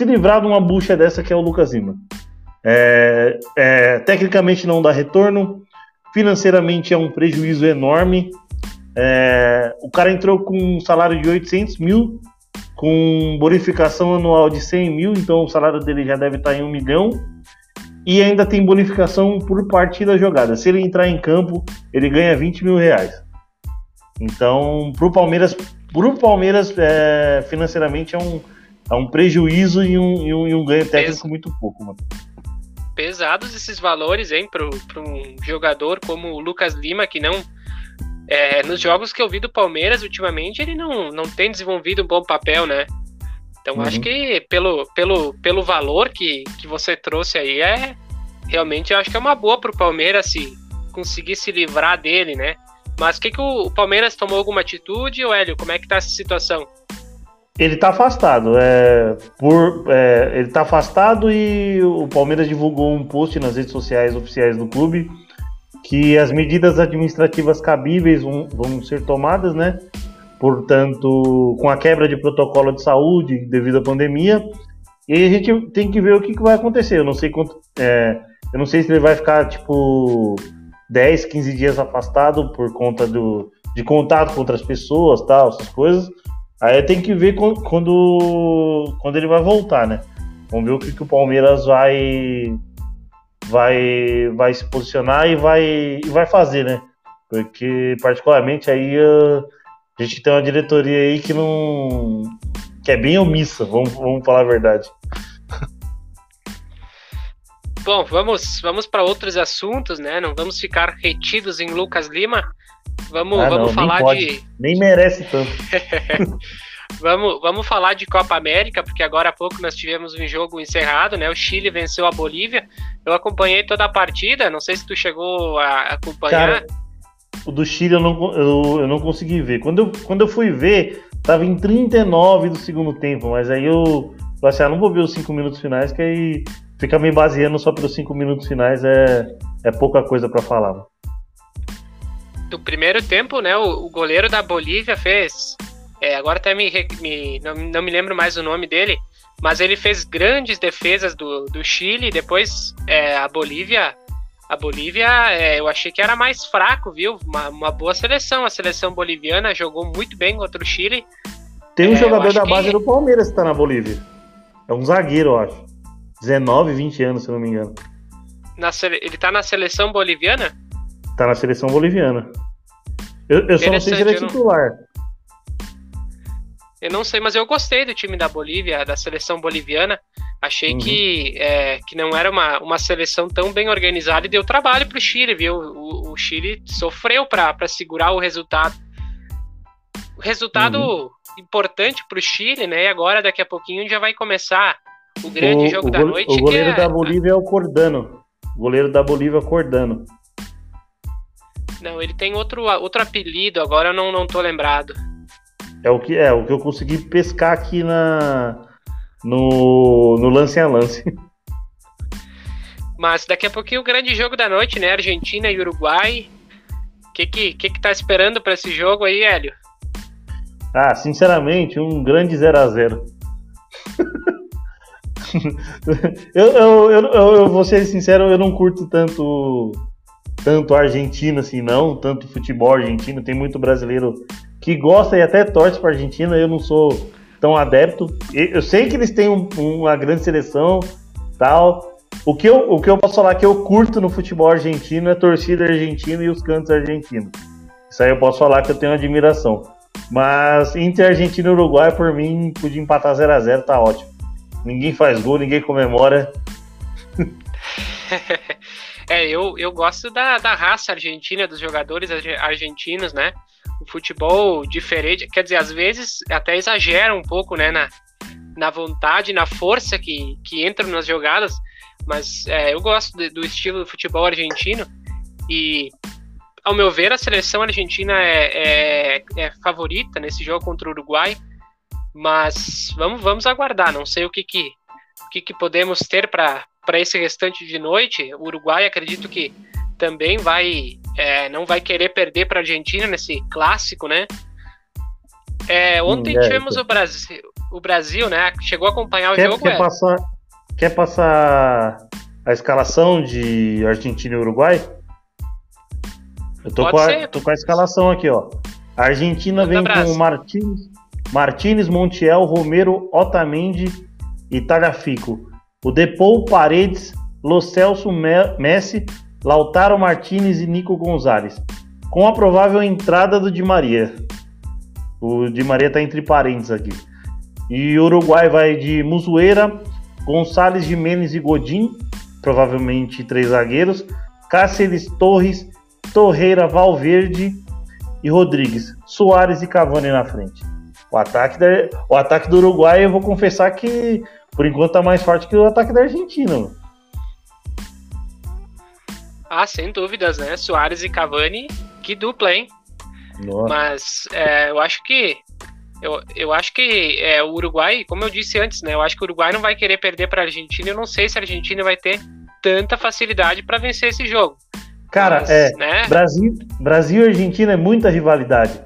se livrar de uma bucha dessa que é o Lucas Lima. É, é, tecnicamente não dá retorno, financeiramente é um prejuízo enorme. É, o cara entrou com um salário de 800 mil com bonificação anual de 100 mil, então o salário dele já deve estar em um milhão. E ainda tem bonificação por partida jogada. Se ele entrar em campo, ele ganha 20 mil reais. Então, para o Palmeiras, pro Palmeiras é, financeiramente é um, é um prejuízo e um, e um, e um ganho técnico muito pouco, mano. Pesados esses valores, hein, para um jogador como o Lucas Lima, que não é, nos jogos que eu vi do Palmeiras ultimamente, ele não, não tem desenvolvido um bom papel, né? Então uhum. acho que pelo, pelo, pelo valor que, que você trouxe aí, é realmente eu acho que é uma boa pro Palmeiras se conseguir se livrar dele, né? Mas o que, que o, o Palmeiras tomou alguma atitude, ou Hélio? Como é que tá essa situação? Ele tá afastado, é, por, é, ele tá afastado e o Palmeiras divulgou um post nas redes sociais oficiais do clube que as medidas administrativas cabíveis vão, vão ser tomadas, né? Portanto, com a quebra de protocolo de saúde devido à pandemia, e aí a gente tem que ver o que, que vai acontecer. Eu não sei quanto, é, eu não sei se ele vai ficar tipo 10, 15 dias afastado por conta do, de contato com outras pessoas, tal, essas coisas. Aí tem que ver quando, quando ele vai voltar, né? Vamos ver o que, que o Palmeiras vai vai, vai se posicionar e vai, e vai fazer, né? Porque, particularmente, aí uh, a gente tem uma diretoria aí que não. que é bem omissa, vamos, vamos falar a verdade. Bom, vamos, vamos para outros assuntos, né? Não vamos ficar retidos em Lucas Lima. Vamos, ah, vamos não, falar nem de. Nem merece tanto. Vamos, vamos falar de Copa América, porque agora há pouco nós tivemos um jogo encerrado, né? O Chile venceu a Bolívia. Eu acompanhei toda a partida, não sei se tu chegou a acompanhar. Cara, o do Chile eu não, eu, eu não consegui ver. Quando eu, quando eu fui ver, tava em 39 do segundo tempo, mas aí eu falei assim, ah, não vou ver os 5 minutos finais, que aí ficar me baseando só pelos 5 minutos finais é, é pouca coisa para falar. Do primeiro tempo, né, o, o goleiro da Bolívia fez é, agora até me, me não, não, me lembro mais o nome dele, mas ele fez grandes defesas do, do Chile. Depois é, a Bolívia, a Bolívia, é, eu achei que era mais fraco, viu? Uma, uma, boa seleção. A seleção boliviana jogou muito bem contra o Chile. Tem um é, jogador da base que... do Palmeiras que está na Bolívia. É um zagueiro, eu acho. 19, 20 anos, se não me engano. Na, ele está na seleção boliviana? Está na seleção boliviana. Eu, eu só não sei se ele é titular. Eu não sei, mas eu gostei do time da Bolívia, da seleção boliviana. Achei uhum. que, é, que não era uma, uma seleção tão bem organizada e deu trabalho para o Chile, viu? O, o Chile sofreu para segurar o resultado. O resultado uhum. importante para o Chile, né? E agora, daqui a pouquinho, já vai começar o grande o, jogo o da noite. O goleiro é... da Bolívia é o Cordano. O goleiro da Bolívia é o Cordano. Não, ele tem outro, outro apelido, agora eu não, não tô lembrado. É o que é o que eu consegui pescar aqui na no, no lance a lance. Mas daqui a pouquinho o grande jogo da noite, né? Argentina e Uruguai. O que, que, que, que tá esperando para esse jogo aí, Hélio? Ah, sinceramente, um grande 0 a 0 eu, eu, eu, eu, vou ser sincero, eu não curto tanto tanto argentino assim, não, tanto futebol argentino. Tem muito brasileiro que gosta e até torce para Argentina. Eu não sou tão adepto. Eu sei que eles têm um, uma grande seleção, tal. O que, eu, o que eu posso falar que eu curto no futebol argentino é a torcida argentina e os cantos argentinos. Isso aí eu posso falar que eu tenho admiração. Mas entre Argentina e Uruguai, por mim, podia empatar 0 a 0 tá ótimo. Ninguém faz gol, ninguém comemora. é, eu, eu gosto da, da raça argentina, dos jogadores argentinos, né? o futebol diferente, quer dizer, às vezes até exagera um pouco, né, na, na vontade, na força que, que entram nas jogadas, mas é, eu gosto de, do estilo do futebol argentino e, ao meu ver, a seleção argentina é, é, é favorita nesse jogo contra o Uruguai, mas vamos, vamos aguardar, não sei o que, que, o que, que podemos ter para esse restante de noite. O Uruguai, acredito que também vai é, não vai querer perder para a Argentina nesse clássico, né? É, ontem é, tivemos o Brasil, o Brasil, né? Chegou a acompanhar o quer, jogo. Quer, é? passar, quer passar a escalação de Argentina e Uruguai? Eu tô, com a, tô com a, escalação aqui, ó. A Argentina Manda vem abraço. com Martins, Martins, Montiel, Romero, Otamendi e Tagliafico. O Depou, Paredes, Lo Celso, Messi, Lautaro Martinez e Nico Gonzalez, com a provável entrada do Di Maria. O Di Maria está entre parênteses aqui. E o Uruguai vai de Musueira, Gonçalves Jimenez e Godin, provavelmente três zagueiros, Cáceres Torres, Torreira Valverde e Rodrigues, Soares e Cavani na frente. O ataque, da, o ataque do Uruguai, eu vou confessar que por enquanto tá mais forte que o ataque da Argentina. Mano. Ah, sem dúvidas, né? Soares e Cavani, que dupla, hein? Nossa. Mas é, eu acho que eu, eu acho que é, o Uruguai, como eu disse antes, né? Eu acho que o Uruguai não vai querer perder para a Argentina. Eu não sei se a Argentina vai ter tanta facilidade para vencer esse jogo. Cara, Mas, é né? Brasil, Brasil e Argentina é muita rivalidade.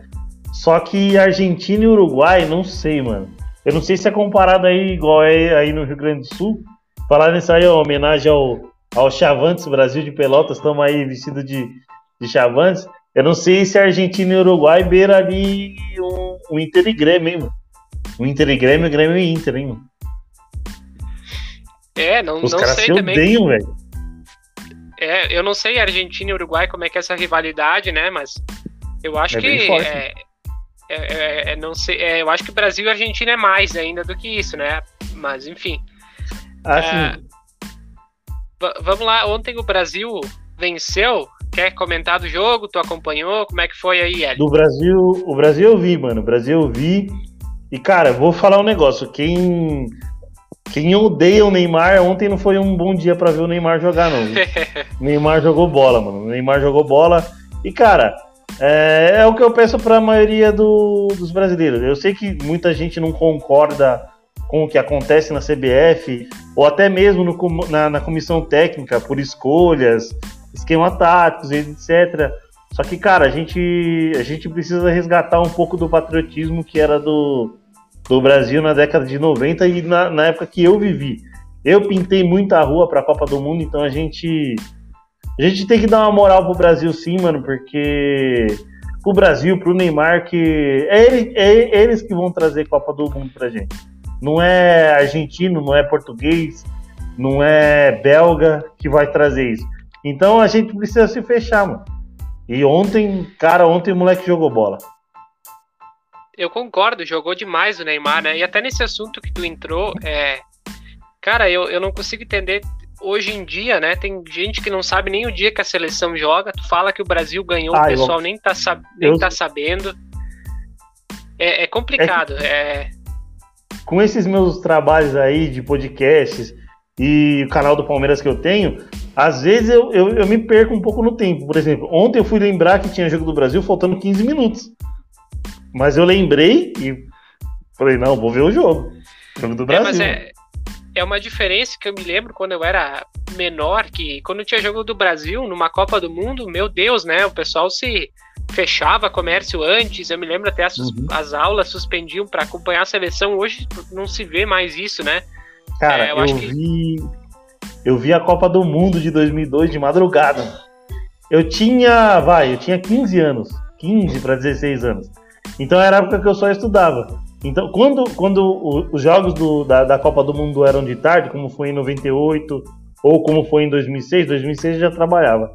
Só que Argentina e Uruguai, não sei, mano. Eu não sei se é comparado aí igual é aí no Rio Grande do Sul. Falar nisso aí, ó, homenagem ao ao Chavantes, Brasil de Pelotas, estamos aí vestido de, de Chavantes. Eu não sei se a Argentina e Uruguai beira ali um, um Inter e Grêmio, hein, mano? Um Inter e Grêmio, Grêmio e Inter, hein, mano? É, não, Os não caras sei se também. odeiam, velho. É, eu não sei Argentina e Uruguai como é que é essa rivalidade, né? Mas eu acho é que é, é, é, é, não sei, é, eu acho que Brasil e Argentina é mais ainda do que isso, né? Mas enfim. É, vamos lá, ontem o Brasil venceu. Quer comentar do jogo? Tu acompanhou? Como é que foi aí, Hélio? Do Brasil, o Brasil eu vi, mano. O Brasil eu vi. E, cara, vou falar um negócio. Quem, quem odeia o Neymar, ontem não foi um bom dia para ver o Neymar jogar, não. o Neymar jogou bola, mano. O Neymar jogou bola. E, cara, é, é o que eu peço para a maioria do, dos brasileiros. Eu sei que muita gente não concorda com o que acontece na CBF, ou até mesmo no, na, na comissão técnica, por escolhas, esquema táticos, etc. Só que, cara, a gente, a gente precisa resgatar um pouco do patriotismo que era do, do Brasil na década de 90 e na, na época que eu vivi. Eu pintei muita rua para a Copa do Mundo, então a gente a gente tem que dar uma moral pro Brasil sim, mano, porque pro Brasil, pro Neymar, que é, ele, é eles que vão trazer Copa do Mundo pra gente. Não é argentino, não é português, não é belga que vai trazer isso. Então a gente precisa se fechar, mano. E ontem, cara, ontem o moleque jogou bola. Eu concordo, jogou demais o Neymar, né? E até nesse assunto que tu entrou, é. Cara, eu, eu não consigo entender. Hoje em dia, né? Tem gente que não sabe nem o dia que a seleção joga. Tu fala que o Brasil ganhou, ah, o pessoal eu... nem, tá, nem eu... tá sabendo. É, é complicado. É... é... Com esses meus trabalhos aí de podcasts e o canal do Palmeiras que eu tenho, às vezes eu, eu, eu, me perco um pouco no tempo. Por exemplo, ontem eu fui lembrar que tinha jogo do Brasil faltando 15 minutos. Mas eu lembrei e falei, não, vou ver o jogo. Jogo do é, Brasil. É, é uma diferença que eu me lembro quando eu era menor, que quando tinha jogo do Brasil, numa Copa do Mundo, meu Deus, né? O pessoal se fechava comércio antes. Eu me lembro até as, uhum. as aulas suspendiam para acompanhar a seleção. Hoje não se vê mais isso, né? Cara, é, eu, eu vi. Que eu vi a Copa do Mundo de 2002 de madrugada. Eu tinha, vai, eu tinha 15 anos, 15 para 16 anos. Então era a época que eu só estudava. Então, quando, quando os jogos do, da, da Copa do Mundo eram de tarde, como foi em 98 ou como foi em 2006, 2006 eu já trabalhava.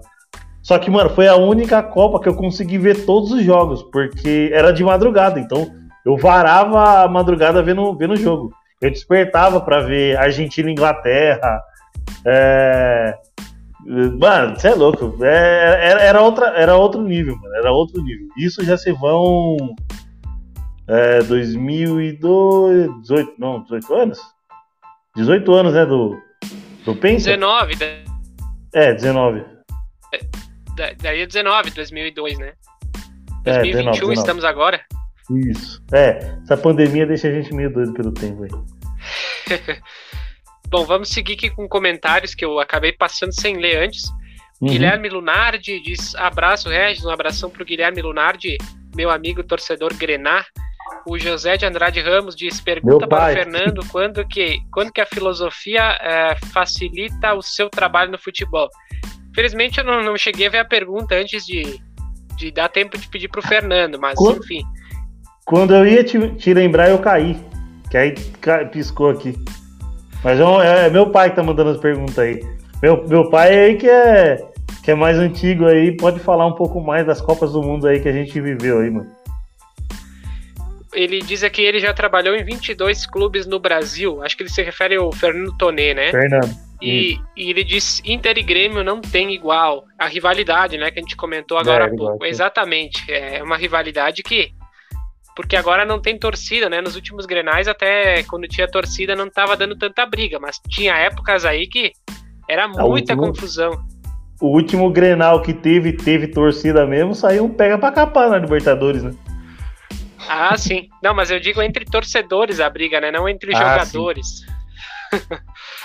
Só que, mano, foi a única Copa que eu consegui ver todos os jogos, porque era de madrugada. Então, eu varava a madrugada vendo, vendo o jogo. Eu despertava para ver Argentina e Inglaterra, é... Mano, você é louco. É, era, era, outra, era outro nível, mano. Era outro nível. Isso já se vão. É, 2002. 18, não, 18 anos? 18 anos, né? Do. Do Pensa? 19. Da... É, 19. Da, daí é 19, 2002, né? 2021 é, 19, 19. estamos agora. Isso. É, essa pandemia deixa a gente meio doido pelo tempo aí. Bom, vamos seguir aqui com comentários que eu acabei passando sem ler antes. Uhum. Guilherme Lunardi diz: abraço, Regis, um abração para o Guilherme Lunardi, meu amigo torcedor Grenar. O José de Andrade Ramos diz: pergunta para o Fernando quando que, quando que a filosofia é, facilita o seu trabalho no futebol. Felizmente eu não, não, cheguei a ver a pergunta antes de, de dar tempo de pedir para o Fernando, mas quando, enfim. Quando eu ia te, te lembrar, eu caí. Que aí piscou aqui. Mas é, é, meu pai que tá mandando as perguntas aí. Meu, meu pai aí que é, que é mais antigo aí, pode falar um pouco mais das Copas do Mundo aí que a gente viveu aí, mano. Ele diz aqui que ele já trabalhou em 22 clubes no Brasil. Acho que ele se refere ao Fernando Tonê, né? Fernando. E, e, ele diz Inter e Grêmio não tem igual. A rivalidade, né, que a gente comentou agora é, há pouco. Exatamente. É uma rivalidade que porque agora não tem torcida, né? Nos últimos Grenais, até quando tinha torcida, não tava dando tanta briga, mas tinha épocas aí que era muita último, confusão. O último Grenal que teve, teve torcida mesmo, saiu um pega pra capar na Libertadores, né? Ah, sim. Não, mas eu digo entre torcedores a briga, né? Não entre ah, jogadores.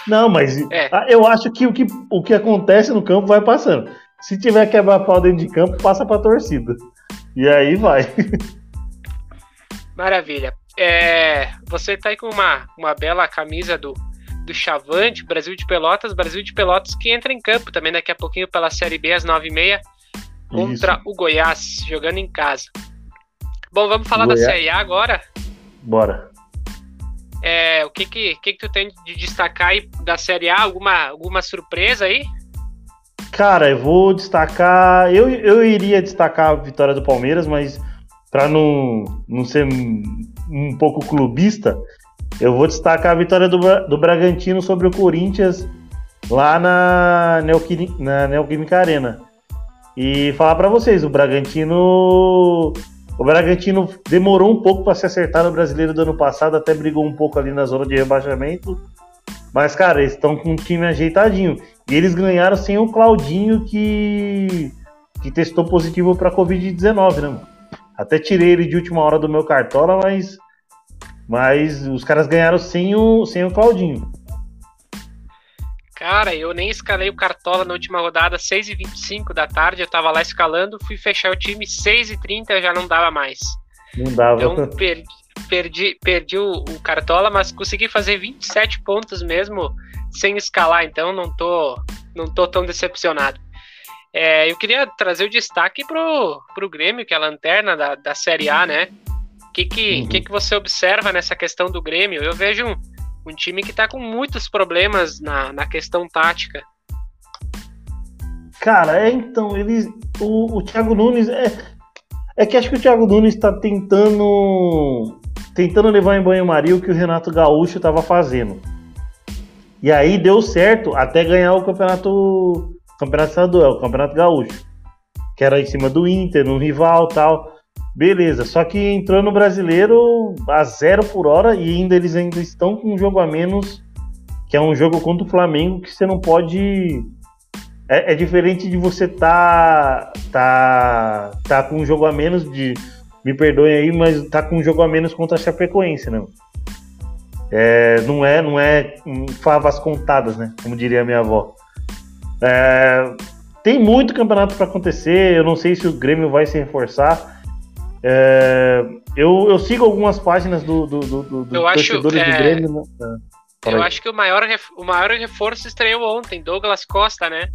Não, mas é. eu acho que o, que o que acontece no campo vai passando. Se tiver quebrar pau dentro de campo, passa pra torcida. E aí vai. Maravilha. É, você tá aí com uma, uma bela camisa do, do Chavante, Brasil de Pelotas, Brasil de Pelotas que entra em campo também daqui a pouquinho pela Série B às 9h30 contra Isso. o Goiás, jogando em casa. Bom, vamos falar Goiás. da Série A agora? Bora. É, o que que, que que tu tem de destacar aí da Série A? Alguma, alguma surpresa aí? Cara, eu vou destacar. Eu, eu iria destacar a vitória do Palmeiras, mas para não, não ser um pouco clubista, eu vou destacar a vitória do, do Bragantino sobre o Corinthians lá na, na Neoquímica Arena. E falar para vocês, o Bragantino O Bragantino demorou um pouco para se acertar no brasileiro do ano passado, até brigou um pouco ali na zona de rebaixamento. Mas, cara, eles estão com um time ajeitadinho. E eles ganharam sem o Claudinho que, que testou positivo para Covid-19, né? Até tirei ele de última hora do meu cartola, mas, mas os caras ganharam sem o, sem o Claudinho. Cara, eu nem escalei o Cartola na última rodada, 6h25 da tarde, eu tava lá escalando, fui fechar o time 6h30, já não dava mais. Não dava. Então perdi, perdi, perdi o, o, Cartola, mas consegui fazer 27 pontos mesmo sem escalar, então não tô, não tô tão decepcionado. É, eu queria trazer o destaque pro, pro Grêmio, que é a lanterna da, da Série A, né? O que, que, uhum. que, que você observa nessa questão do Grêmio? Eu vejo um, um time que tá com muitos problemas na, na questão tática. Cara, é então, eles. O, o Thiago Nunes. É, é que acho que o Thiago Nunes está tentando. Tentando levar em banho-maria o que o Renato Gaúcho estava fazendo. E aí deu certo até ganhar o campeonato. Campeonato estadual, o Campeonato Gaúcho. Que era em cima do Inter, no rival tal. Beleza, só que entrou no brasileiro a zero por hora e ainda eles ainda estão com um jogo a menos, que é um jogo contra o Flamengo que você não pode. É, é diferente de você tá, tá, tá com um jogo a menos de. Me perdoem aí, mas tá com um jogo a menos contra a Chapecoense, não. É, não é, não é favas contadas, né? Como diria a minha avó. É, tem muito campeonato para acontecer. Eu não sei se o Grêmio vai se reforçar. É, eu, eu sigo algumas páginas do, do, do, do eu torcedores acho, é, do Grêmio. Né? É, eu acho que o maior, o maior reforço estreou ontem, Douglas Costa, né?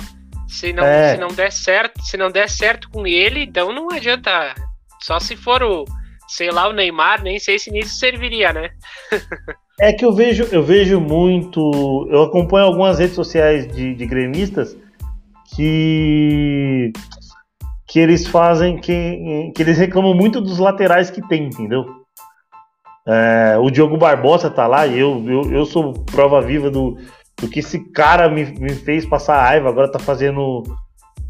Se não, é. se não der certo, se não der certo com ele, então não adianta. Só se for o, sei lá, o Neymar, nem sei se nisso serviria, né? é que eu vejo, eu vejo muito. Eu acompanho algumas redes sociais de, de gremistas que que eles fazem, que, que eles reclamam muito dos laterais que tem, entendeu? É, o Diogo Barbosa tá lá e eu, eu, eu sou prova viva do, do que esse cara me, me fez passar raiva, agora tá fazendo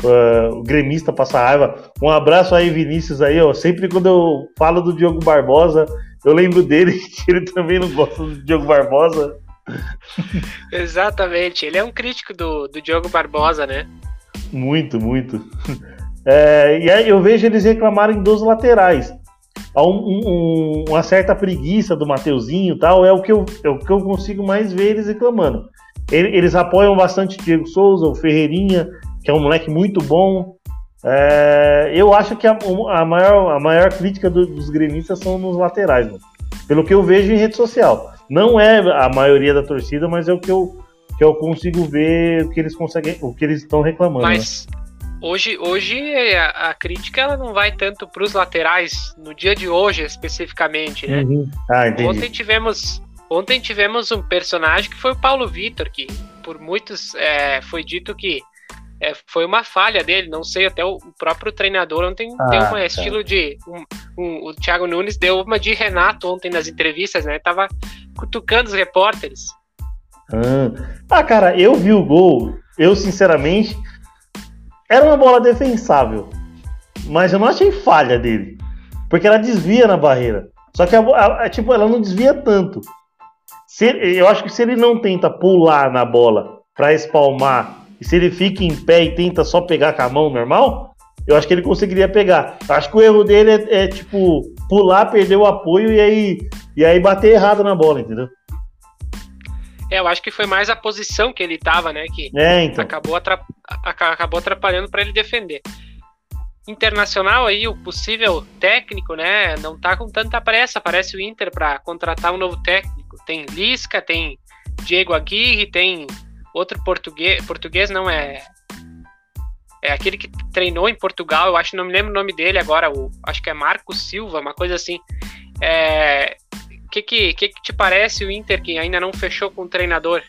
uh, o gremista passar raiva. Um abraço aí, Vinícius, aí, ó. Sempre quando eu falo do Diogo Barbosa, eu lembro dele, que ele também não gosta do Diogo Barbosa. Exatamente, ele é um crítico do, do Diogo Barbosa, né? Muito, muito. É, e aí eu vejo eles reclamarem dos laterais. Há um, um, uma certa preguiça do Mateuzinho tal, é o, que eu, é o que eu consigo mais ver eles reclamando. Eles apoiam bastante o Diego Souza, o Ferreirinha, que é um moleque muito bom. É, eu acho que a, a, maior, a maior crítica do, dos gremistas são nos laterais, mano. pelo que eu vejo em rede social. Não é a maioria da torcida, mas é o que eu, que eu consigo ver o que eles conseguem, o que eles estão reclamando. Mas, né? Hoje, hoje a, a, crítica ela não vai tanto para os laterais, no dia de hoje especificamente, né? Uhum. Ah, ontem tivemos ontem tivemos um personagem que foi o Paulo Vitor, que por muitos é, foi dito que é, foi uma falha dele, não sei, até o, o próprio treinador ontem ah, deu um tá. estilo de. Um, um, o Thiago Nunes deu uma de Renato ontem nas entrevistas, né? Tava cutucando os repórteres. Ah, cara, eu vi o gol, eu sinceramente era uma bola defensável, mas eu não achei falha dele, porque ela desvia na barreira. Só que a, a, a, tipo, ela não desvia tanto. Se, eu acho que se ele não tenta pular na bola para espalmar, e se ele fica em pé e tenta só pegar com a mão normal, eu acho que ele conseguiria pegar. Acho que o erro dele é, é tipo pular, perder o apoio e aí, e aí bater errado na bola, entendeu? É, eu acho que foi mais a posição que ele tava, né? Que é, então. acabou, atrap acabou atrapalhando para ele defender. Internacional aí, o possível técnico, né? Não tá com tanta pressa. Parece o Inter para contratar um novo técnico. Tem Lisca, tem Diego Aguirre, tem outro português. Português não é. É aquele que treinou em Portugal, eu acho, não me lembro o nome dele agora, o, acho que é Marcos Silva, uma coisa assim. É, o que, que, que, que te parece o Inter que ainda não fechou com o treinador?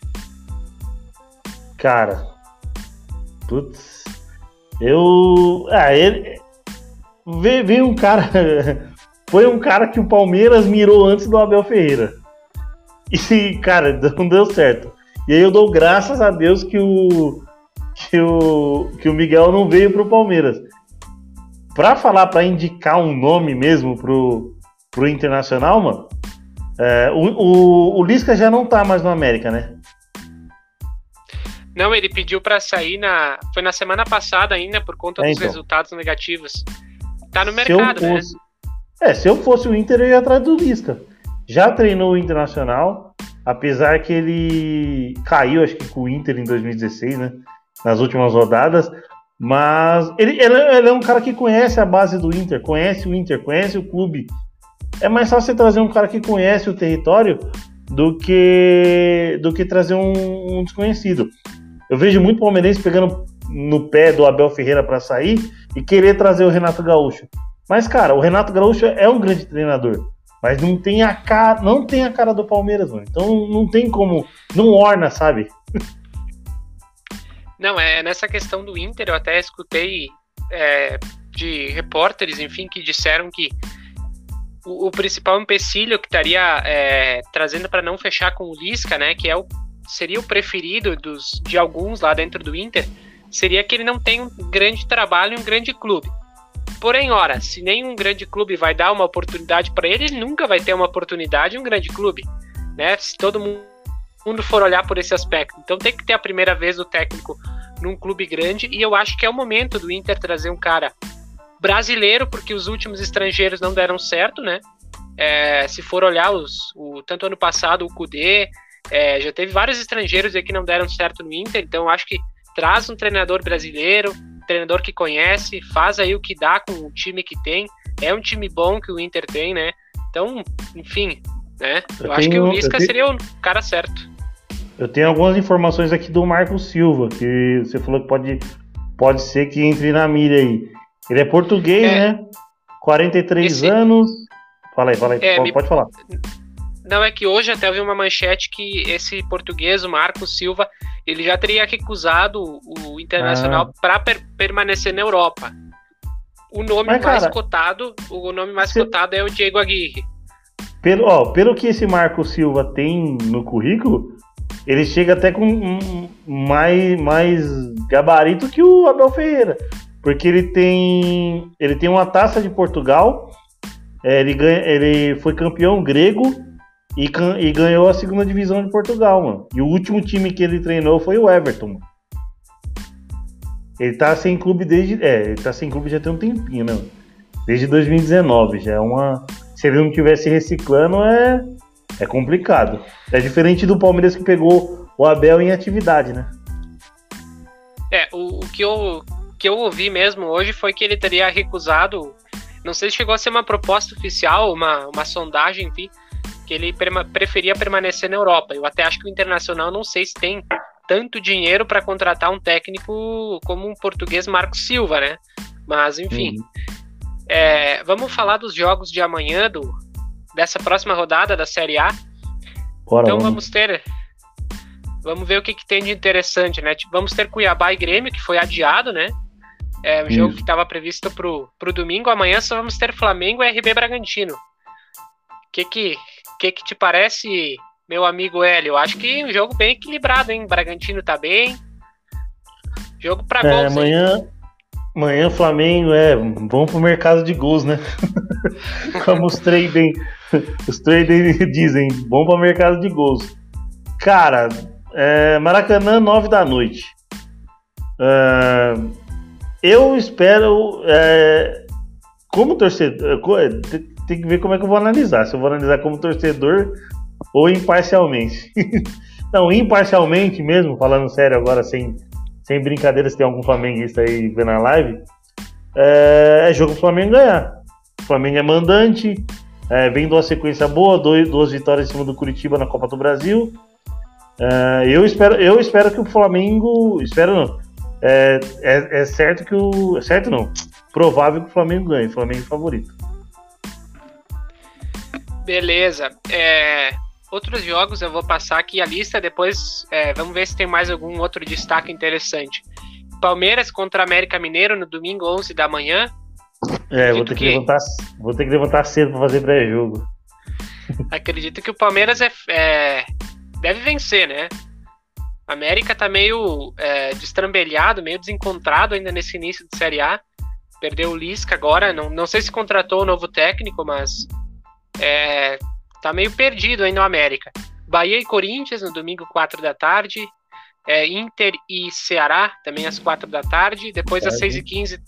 Cara, putz, eu. Ah, ele. Veio um cara. Foi um cara que o Palmeiras mirou antes do Abel Ferreira. E, cara, não deu certo. E aí eu dou graças a Deus que o. Que o, que o Miguel não veio pro Palmeiras. pra falar, pra indicar um nome mesmo pro, pro Internacional, mano, é, o, o, o Lisca já não tá mais no América, né? Não, ele pediu para sair na. Foi na semana passada ainda, por conta é, dos então. resultados negativos. Tá no mercado, né? fosse... né? É, se eu fosse o Inter, eu ia atrás do Lisca. Já treinou o Internacional, apesar que ele caiu, acho que com o Inter em 2016, né? Nas últimas rodadas. Mas ele, ele, ele, é um cara que conhece a base do Inter, conhece o Inter, conhece o clube. É mais fácil você trazer um cara que conhece o território do que do que trazer um, um desconhecido. Eu vejo muito palmeirense pegando no pé do Abel Ferreira para sair e querer trazer o Renato Gaúcho. Mas, cara, o Renato Gaúcho é um grande treinador. Mas não tem a cara, não tem a cara do Palmeiras, mano. Então não tem como. Não orna, sabe? Não, é nessa questão do Inter, eu até escutei é, de repórteres, enfim, que disseram que o, o principal empecilho que estaria é, trazendo para não fechar com o Lisca, né, que é o, seria o preferido dos, de alguns lá dentro do Inter, seria que ele não tem um grande trabalho em um grande clube. Porém, ora, se nenhum grande clube vai dar uma oportunidade para ele, ele nunca vai ter uma oportunidade em um grande clube, né? Se todo mundo for olhar por esse aspecto. Então tem que ter a primeira vez o técnico num clube grande e eu acho que é o momento do Inter trazer um cara brasileiro, porque os últimos estrangeiros não deram certo, né? É, se for olhar os, o, tanto ano passado o Kudê, é, já teve vários estrangeiros que não deram certo no Inter, então acho que traz um treinador brasileiro, treinador que conhece, faz aí o que dá com o time que tem. É um time bom que o Inter tem, né? Então, enfim, né? Eu, eu acho tenho, que o Lisca tenho, seria o cara certo. Eu tenho algumas informações aqui do Marco Silva, que você falou que pode, pode ser que entre na mira aí. Ele é português, é, né? 43 esse, anos. Fala aí, fala aí, é, pode, me, pode falar. Não, é que hoje até eu vi uma manchete que esse português, o Marcos Silva, ele já teria recusado o Internacional ah. para per permanecer na Europa. O nome Mas, mais cara, cotado, o nome mais se... cotado é o Diego Aguirre. Pelo, ó, pelo que esse Marcos Silva tem no currículo, ele chega até com um, mais, mais gabarito que o Abel Ferreira. Porque ele tem. Ele tem uma taça de Portugal. É, ele, ganha, ele foi campeão grego e, e, ganhou a segunda divisão de Portugal, mano. E o último time que ele treinou foi o Everton. Mano. Ele tá sem clube desde. É, ele tá sem clube já tem um tempinho, né? Desde 2019. Já é uma. Se ele não tivesse reciclando, é. É complicado. É diferente do Palmeiras que pegou o Abel em atividade, né? É, o, o que, eu, que eu ouvi mesmo hoje foi que ele teria recusado. Não sei se chegou a ser uma proposta oficial, uma, uma sondagem, enfim que ele preferia permanecer na Europa. Eu até acho que o Internacional não sei se tem tanto dinheiro para contratar um técnico como um português Marcos Silva, né? Mas enfim, uhum. é, vamos falar dos jogos de amanhã do dessa próxima rodada da Série A. Bora, então vamos. vamos ter, vamos ver o que, que tem de interessante, né? Tipo, vamos ter Cuiabá e Grêmio que foi adiado, né? É um jogo que estava previsto para o domingo. Amanhã só vamos ter Flamengo e RB Bragantino. O que que que, que te parece, meu amigo Hélio? Acho que um jogo bem equilibrado, hein? Bragantino tá bem. Jogo pra é, gols. Amanhã, amanhã Flamengo é bom pro mercado de gols, né? Como os traders, os traders dizem, bom pro mercado de gols. Cara, é, Maracanã, 9 da noite. É, eu espero, é, como torcedor, tem que ver como é que eu vou analisar. Se eu vou analisar como torcedor ou imparcialmente. Não, imparcialmente mesmo, falando sério agora, sem, sem brincadeira, se tem algum flamenguista aí vendo a live, é, é jogo pro Flamengo ganhar. O Flamengo é mandante, é, vem de uma sequência boa, dois, duas vitórias em cima do Curitiba na Copa do Brasil. É, eu, espero, eu espero que o Flamengo. Espero não. É, é, é certo que o. É certo não. Provável que o Flamengo ganhe. O Flamengo é favorito. Beleza. É, outros jogos eu vou passar aqui a lista, depois é, vamos ver se tem mais algum outro destaque interessante. Palmeiras contra América Mineiro no domingo 11 da manhã. É, vou ter que, que, levantar, vou ter que levantar cedo para fazer pré-jogo. Acredito que o Palmeiras é, é, deve vencer, né? América tá meio é, destrambelhado, meio desencontrado ainda nesse início de Série A. Perdeu o Lisca agora. Não, não sei se contratou o novo técnico, mas é, tá meio perdido ainda no América. Bahia e Corinthians no domingo, 4 da tarde. É, Inter e Ceará, também às 4 da tarde. Depois às 6 e 15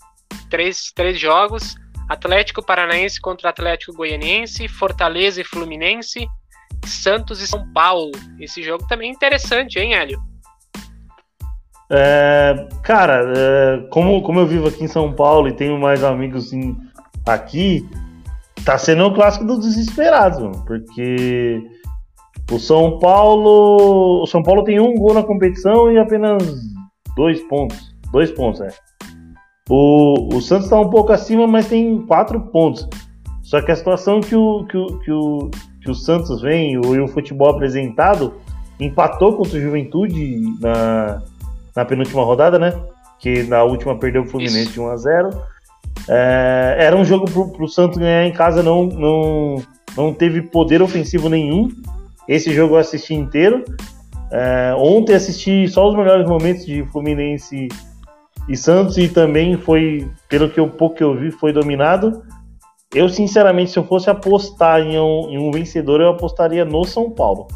três, três jogos. Atlético Paranaense contra Atlético Goianiense, Fortaleza e Fluminense, Santos e São Paulo. Esse jogo também é interessante, hein, Hélio? É, cara, é, como, como eu vivo aqui em São Paulo e tenho mais amigos aqui, tá sendo o clássico dos desesperados, mano, porque o São Paulo. O São Paulo tem um gol na competição e apenas dois pontos. Dois pontos, é. O, o Santos está um pouco acima, mas tem quatro pontos. Só que a situação que o, que o, que o, que o Santos vem e o, o futebol apresentado empatou contra o Juventude na, na penúltima rodada, né? Que na última perdeu o Fluminense Isso. de 1 a 0 é, Era um jogo para o Santos ganhar em casa, não, não, não teve poder ofensivo nenhum. Esse jogo eu assisti inteiro. É, ontem assisti só os melhores momentos de Fluminense e Santos e também foi, pelo que eu pouco que eu vi, foi dominado. Eu, sinceramente, se eu fosse apostar em um, em um vencedor, eu apostaria no São Paulo.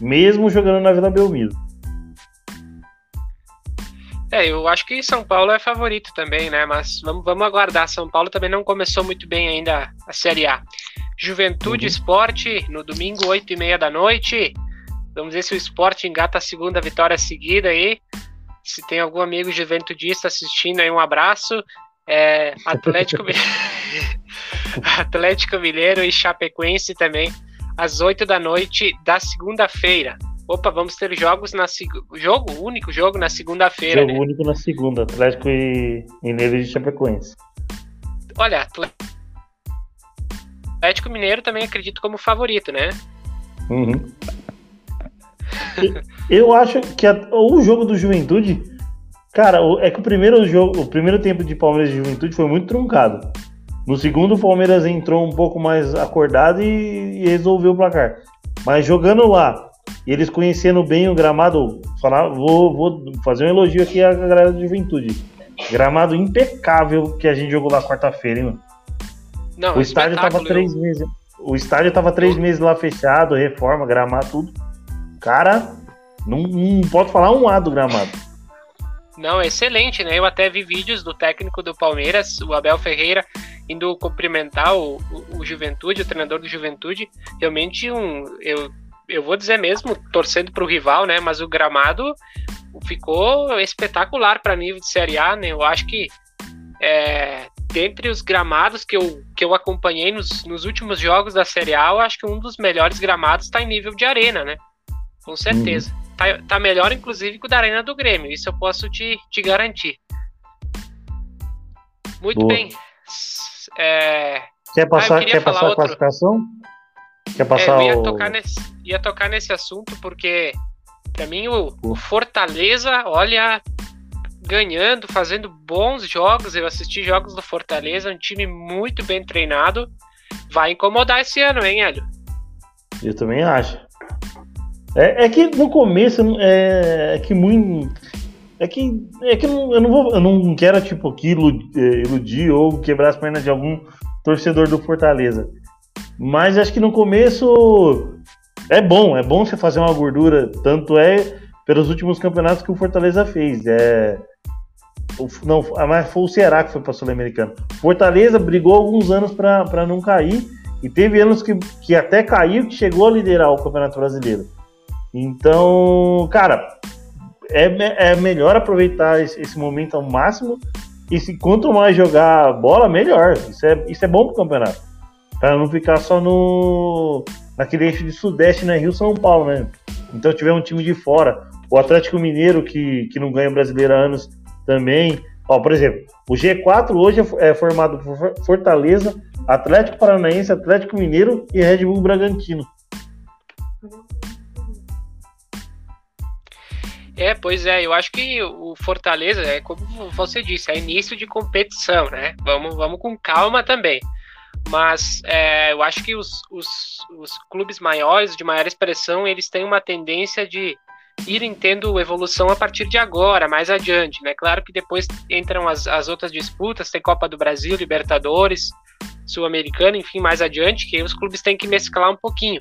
Mesmo jogando na Vila Belmiro. É, eu acho que São Paulo é favorito também, né? Mas vamos, vamos aguardar. São Paulo também não começou muito bem ainda a Série A. Juventude uhum. Esporte, no domingo, 8 e meia da noite. Vamos ver se o esporte engata a segunda vitória seguida aí. Se tem algum amigo juventudista assistindo aí, um abraço. É, Atlético, Atlético Mineiro e Chapecoense também, às 8 da noite da segunda-feira. Opa, vamos ter jogos na jogo único jogo na segunda-feira. Jogo né? único na segunda, Atlético e Mineiro e Chapecoense. Olha, Atlético Mineiro também acredito como favorito, né? Uhum. Eu acho que a, o jogo do Juventude, cara, é que o primeiro jogo, o primeiro tempo de Palmeiras e Juventude foi muito truncado. No segundo, o Palmeiras entrou um pouco mais acordado e, e resolveu o placar. Mas jogando lá, e eles conhecendo bem o gramado, falar, vou, vou fazer um elogio aqui à galera da Juventude. Gramado impecável que a gente jogou lá quarta-feira, hein, mano? Não, o estádio tava três meses. O estádio tava três meses lá fechado, reforma, gramado, tudo. Cara, não, não pode falar um A do gramado. Não, excelente, né? Eu até vi vídeos do técnico do Palmeiras, o Abel Ferreira, indo cumprimentar o, o, o Juventude, o treinador do Juventude. Realmente, um, eu, eu vou dizer mesmo, torcendo para o rival, né? Mas o gramado ficou espetacular para nível de Série A, né? Eu acho que é, dentre os gramados que eu, que eu acompanhei nos, nos últimos jogos da Série A, eu acho que um dos melhores gramados está em nível de arena, né? Com certeza. Uhum. Tá, tá melhor, inclusive, que o da Arena do Grêmio. Isso eu posso te, te garantir. Muito Boa. bem. É... Quer passar, ah, quer passar a classificação? Quer passar é, eu ia, o... tocar nesse, ia tocar nesse assunto porque, para mim, o, o Fortaleza, olha, ganhando, fazendo bons jogos. Eu assisti jogos do Fortaleza, um time muito bem treinado. Vai incomodar esse ano, hein, Hélio? Eu também acho. É, é que no começo é, é, que muito. É que, é que eu não vou. Eu não quero, tipo, aqui iludir, iludir ou quebrar as pernas de algum torcedor do Fortaleza. Mas acho que no começo é bom, é bom você fazer uma gordura. Tanto é pelos últimos campeonatos que o Fortaleza fez. É, não, mas foi o Ceará que foi para Sul-Americano. Fortaleza brigou alguns anos para não cair e teve anos que, que até caiu que chegou a liderar o Campeonato Brasileiro. Então, cara, é, é melhor aproveitar esse, esse, momento ao máximo. E se quanto mais jogar bola, melhor. Isso é, isso é bom pro campeonato. Para não ficar só no naquele eixo de Sudeste, né? Rio São Paulo, né? Então tiver um time de fora. O Atlético Mineiro, que, que não ganha brasileiro há anos também. Ó, por exemplo, o G4 hoje é, é formado por Fortaleza, Atlético Paranaense, Atlético Mineiro e Red Bull Bragantino. É, pois é, eu acho que o Fortaleza, é como você disse, é início de competição, né? Vamos, vamos com calma também. Mas é, eu acho que os, os, os clubes maiores, de maior expressão, eles têm uma tendência de, irem tendo evolução a partir de agora, mais adiante, né? Claro que depois entram as, as outras disputas, tem Copa do Brasil, Libertadores, Sul-Americana, enfim, mais adiante, que os clubes têm que mesclar um pouquinho.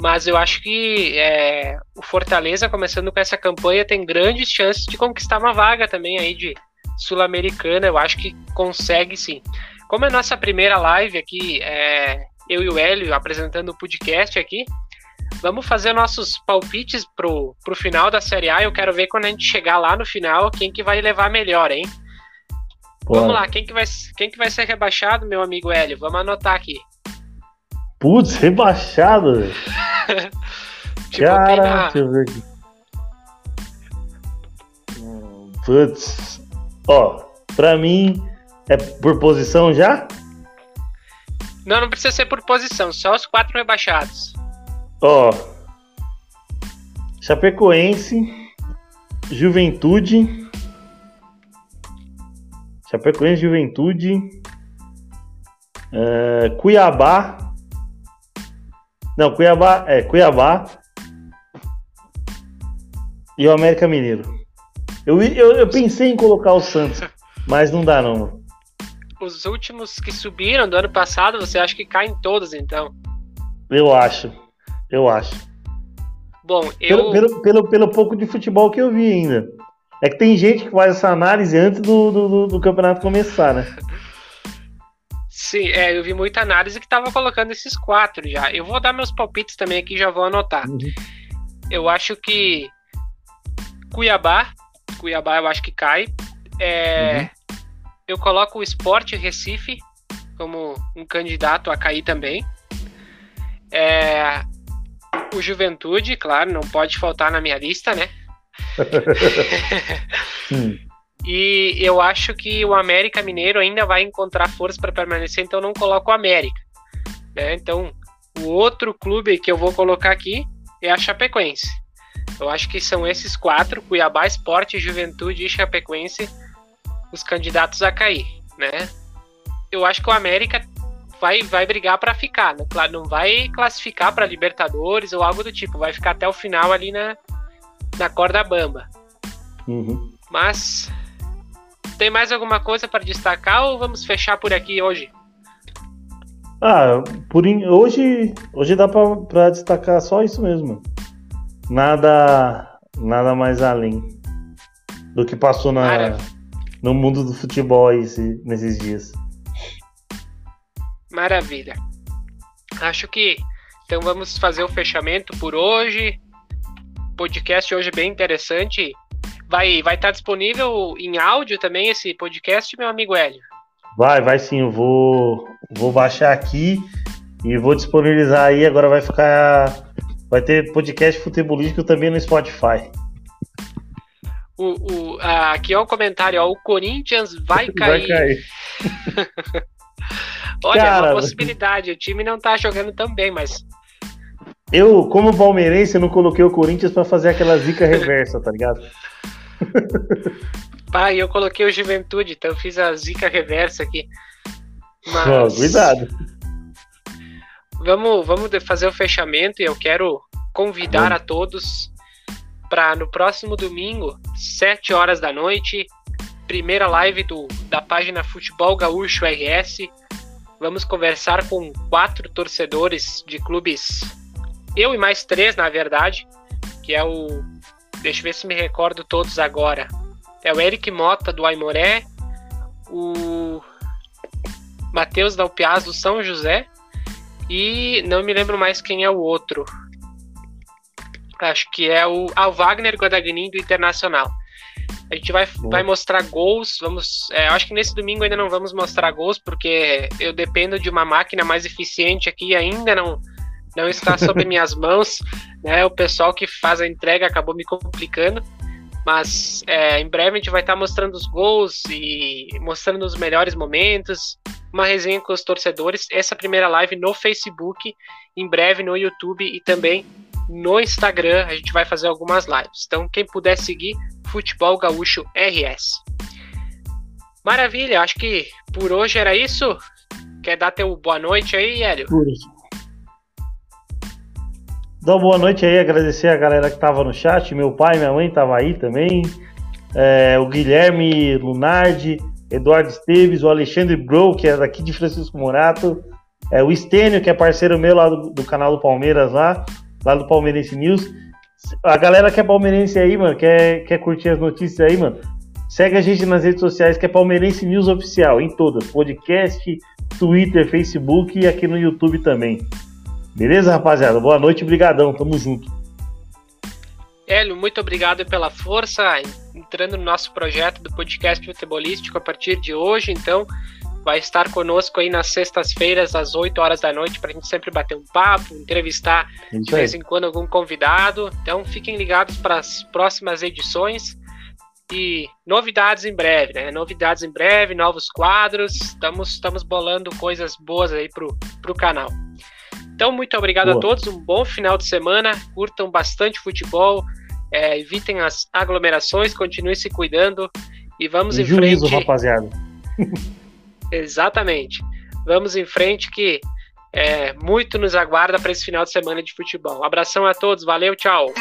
Mas eu acho que é, o Fortaleza, começando com essa campanha, tem grandes chances de conquistar uma vaga também aí de Sul-Americana. Eu acho que consegue sim. Como é nossa primeira live aqui, é, eu e o Hélio apresentando o podcast aqui, vamos fazer nossos palpites pro, pro final da Série A. Eu quero ver quando a gente chegar lá no final quem que vai levar melhor, hein? Vamos lá, quem que, vai, quem que vai ser rebaixado, meu amigo Hélio? Vamos anotar aqui. Putz, rebaixado? Cara, na... deixa eu ver aqui. Putz. Ó, pra mim, é por posição já? Não, não precisa ser por posição, só os quatro rebaixados. Ó. Chapecoense, Juventude, Chapecoense, Juventude, uh, Cuiabá. Não, Cuiabá, é, Cuiabá e o América Mineiro. Eu, eu, eu pensei em colocar o Santos, mas não dá não. Os últimos que subiram do ano passado, você acha que caem todos então? Eu acho, eu acho. Bom, eu... Pelo, pelo, pelo, pelo pouco de futebol que eu vi ainda. É que tem gente que faz essa análise antes do, do, do campeonato começar, né? Sim, é, eu vi muita análise que tava colocando esses quatro já. Eu vou dar meus palpites também aqui, já vou anotar. Uhum. Eu acho que Cuiabá, Cuiabá eu acho que cai. É, uhum. Eu coloco o Sport Recife como um candidato a cair também. É, o Juventude, claro, não pode faltar na minha lista, né? E eu acho que o América Mineiro ainda vai encontrar força para permanecer, então não coloco o América. Né? Então, o outro clube que eu vou colocar aqui é a Chapecoense. Eu acho que são esses quatro, Cuiabá, Esporte, Juventude e Chapecoense, os candidatos a cair, né? Eu acho que o América vai, vai brigar para ficar, né? Claro, não vai classificar para Libertadores ou algo do tipo, vai ficar até o final ali na, na corda bamba. Uhum. Mas tem mais alguma coisa para destacar ou vamos fechar por aqui hoje? Ah, por in... hoje, hoje dá para destacar só isso mesmo. Nada, nada mais além do que passou na, no mundo do futebol esse, nesses dias. Maravilha. Acho que então vamos fazer o fechamento por hoje podcast hoje bem interessante. Vai vai estar tá disponível em áudio também esse podcast, meu amigo Hélio? Vai, vai sim. Eu vou, vou baixar aqui e vou disponibilizar aí. Agora vai ficar. Vai ter podcast futebolístico também no Spotify. O, o, aqui é o comentário, ó, o Corinthians vai cair. Vai cair. Olha, Cara, é uma possibilidade. O time não tá jogando tão bem, mas eu, como palmeirense, eu não coloquei o Corinthians para fazer aquela zica reversa, tá ligado? Pai, eu coloquei o Juventude, então eu fiz a zica reversa aqui. Mas... Cuidado. Vamos, vamos fazer o fechamento e eu quero convidar a todos para no próximo domingo, 7 horas da noite, primeira live do, da página Futebol Gaúcho RS. Vamos conversar com quatro torcedores de clubes eu e mais três, na verdade, que é o. Deixa eu ver se me recordo todos agora. É o Eric Mota do Aimoré, o Matheus Dalpiaz do São José e não me lembro mais quem é o outro. Acho que é o, ah, o Wagner Guadagnin do Internacional. A gente vai, vai mostrar gols. Vamos, é, acho que nesse domingo ainda não vamos mostrar gols, porque eu dependo de uma máquina mais eficiente aqui. Ainda não, não está sob minhas mãos, né? O pessoal que faz a entrega acabou me complicando, mas é, em breve a gente vai estar mostrando os gols e mostrando os melhores momentos, uma resenha com os torcedores. Essa primeira live no Facebook, em breve no YouTube e também no Instagram a gente vai fazer algumas lives. Então quem puder seguir Futebol Gaúcho RS. Maravilha, acho que por hoje era isso. Quer dar teu boa noite aí, Hélio? Isso. Dar boa noite aí, agradecer a galera que estava no chat. Meu pai, minha mãe estavam aí também. É, o Guilherme Lunardi, Eduardo Esteves, o Alexandre Bro, que é daqui de Francisco Morato. É, o Estênio, que é parceiro meu lá do, do, canal do Palmeiras, lá, lá do Palmeirense News. A galera que é palmeirense aí, mano, quer, quer curtir as notícias aí, mano. Segue a gente nas redes sociais, que é Palmeirense News Oficial, em todas. Podcast, Twitter, Facebook e aqui no YouTube também. Beleza, rapaziada? Boa noite, brigadão, tamo junto. Hélio, muito obrigado pela força, entrando no nosso projeto do podcast futebolístico a partir de hoje, então vai estar conosco aí nas sextas-feiras às 8 horas da noite para a gente sempre bater um papo, entrevistar de vez em quando algum convidado. Então fiquem ligados para as próximas edições e novidades em breve, né? Novidades em breve, novos quadros. Estamos, estamos bolando coisas boas aí pro, pro canal. Então, muito obrigado Boa. a todos, um bom final de semana, curtam bastante futebol, é, evitem as aglomerações, continuem se cuidando e vamos e em juízo, frente. rapaziada. Exatamente. Vamos em frente que é, muito nos aguarda para esse final de semana de futebol. Abração a todos, valeu, tchau.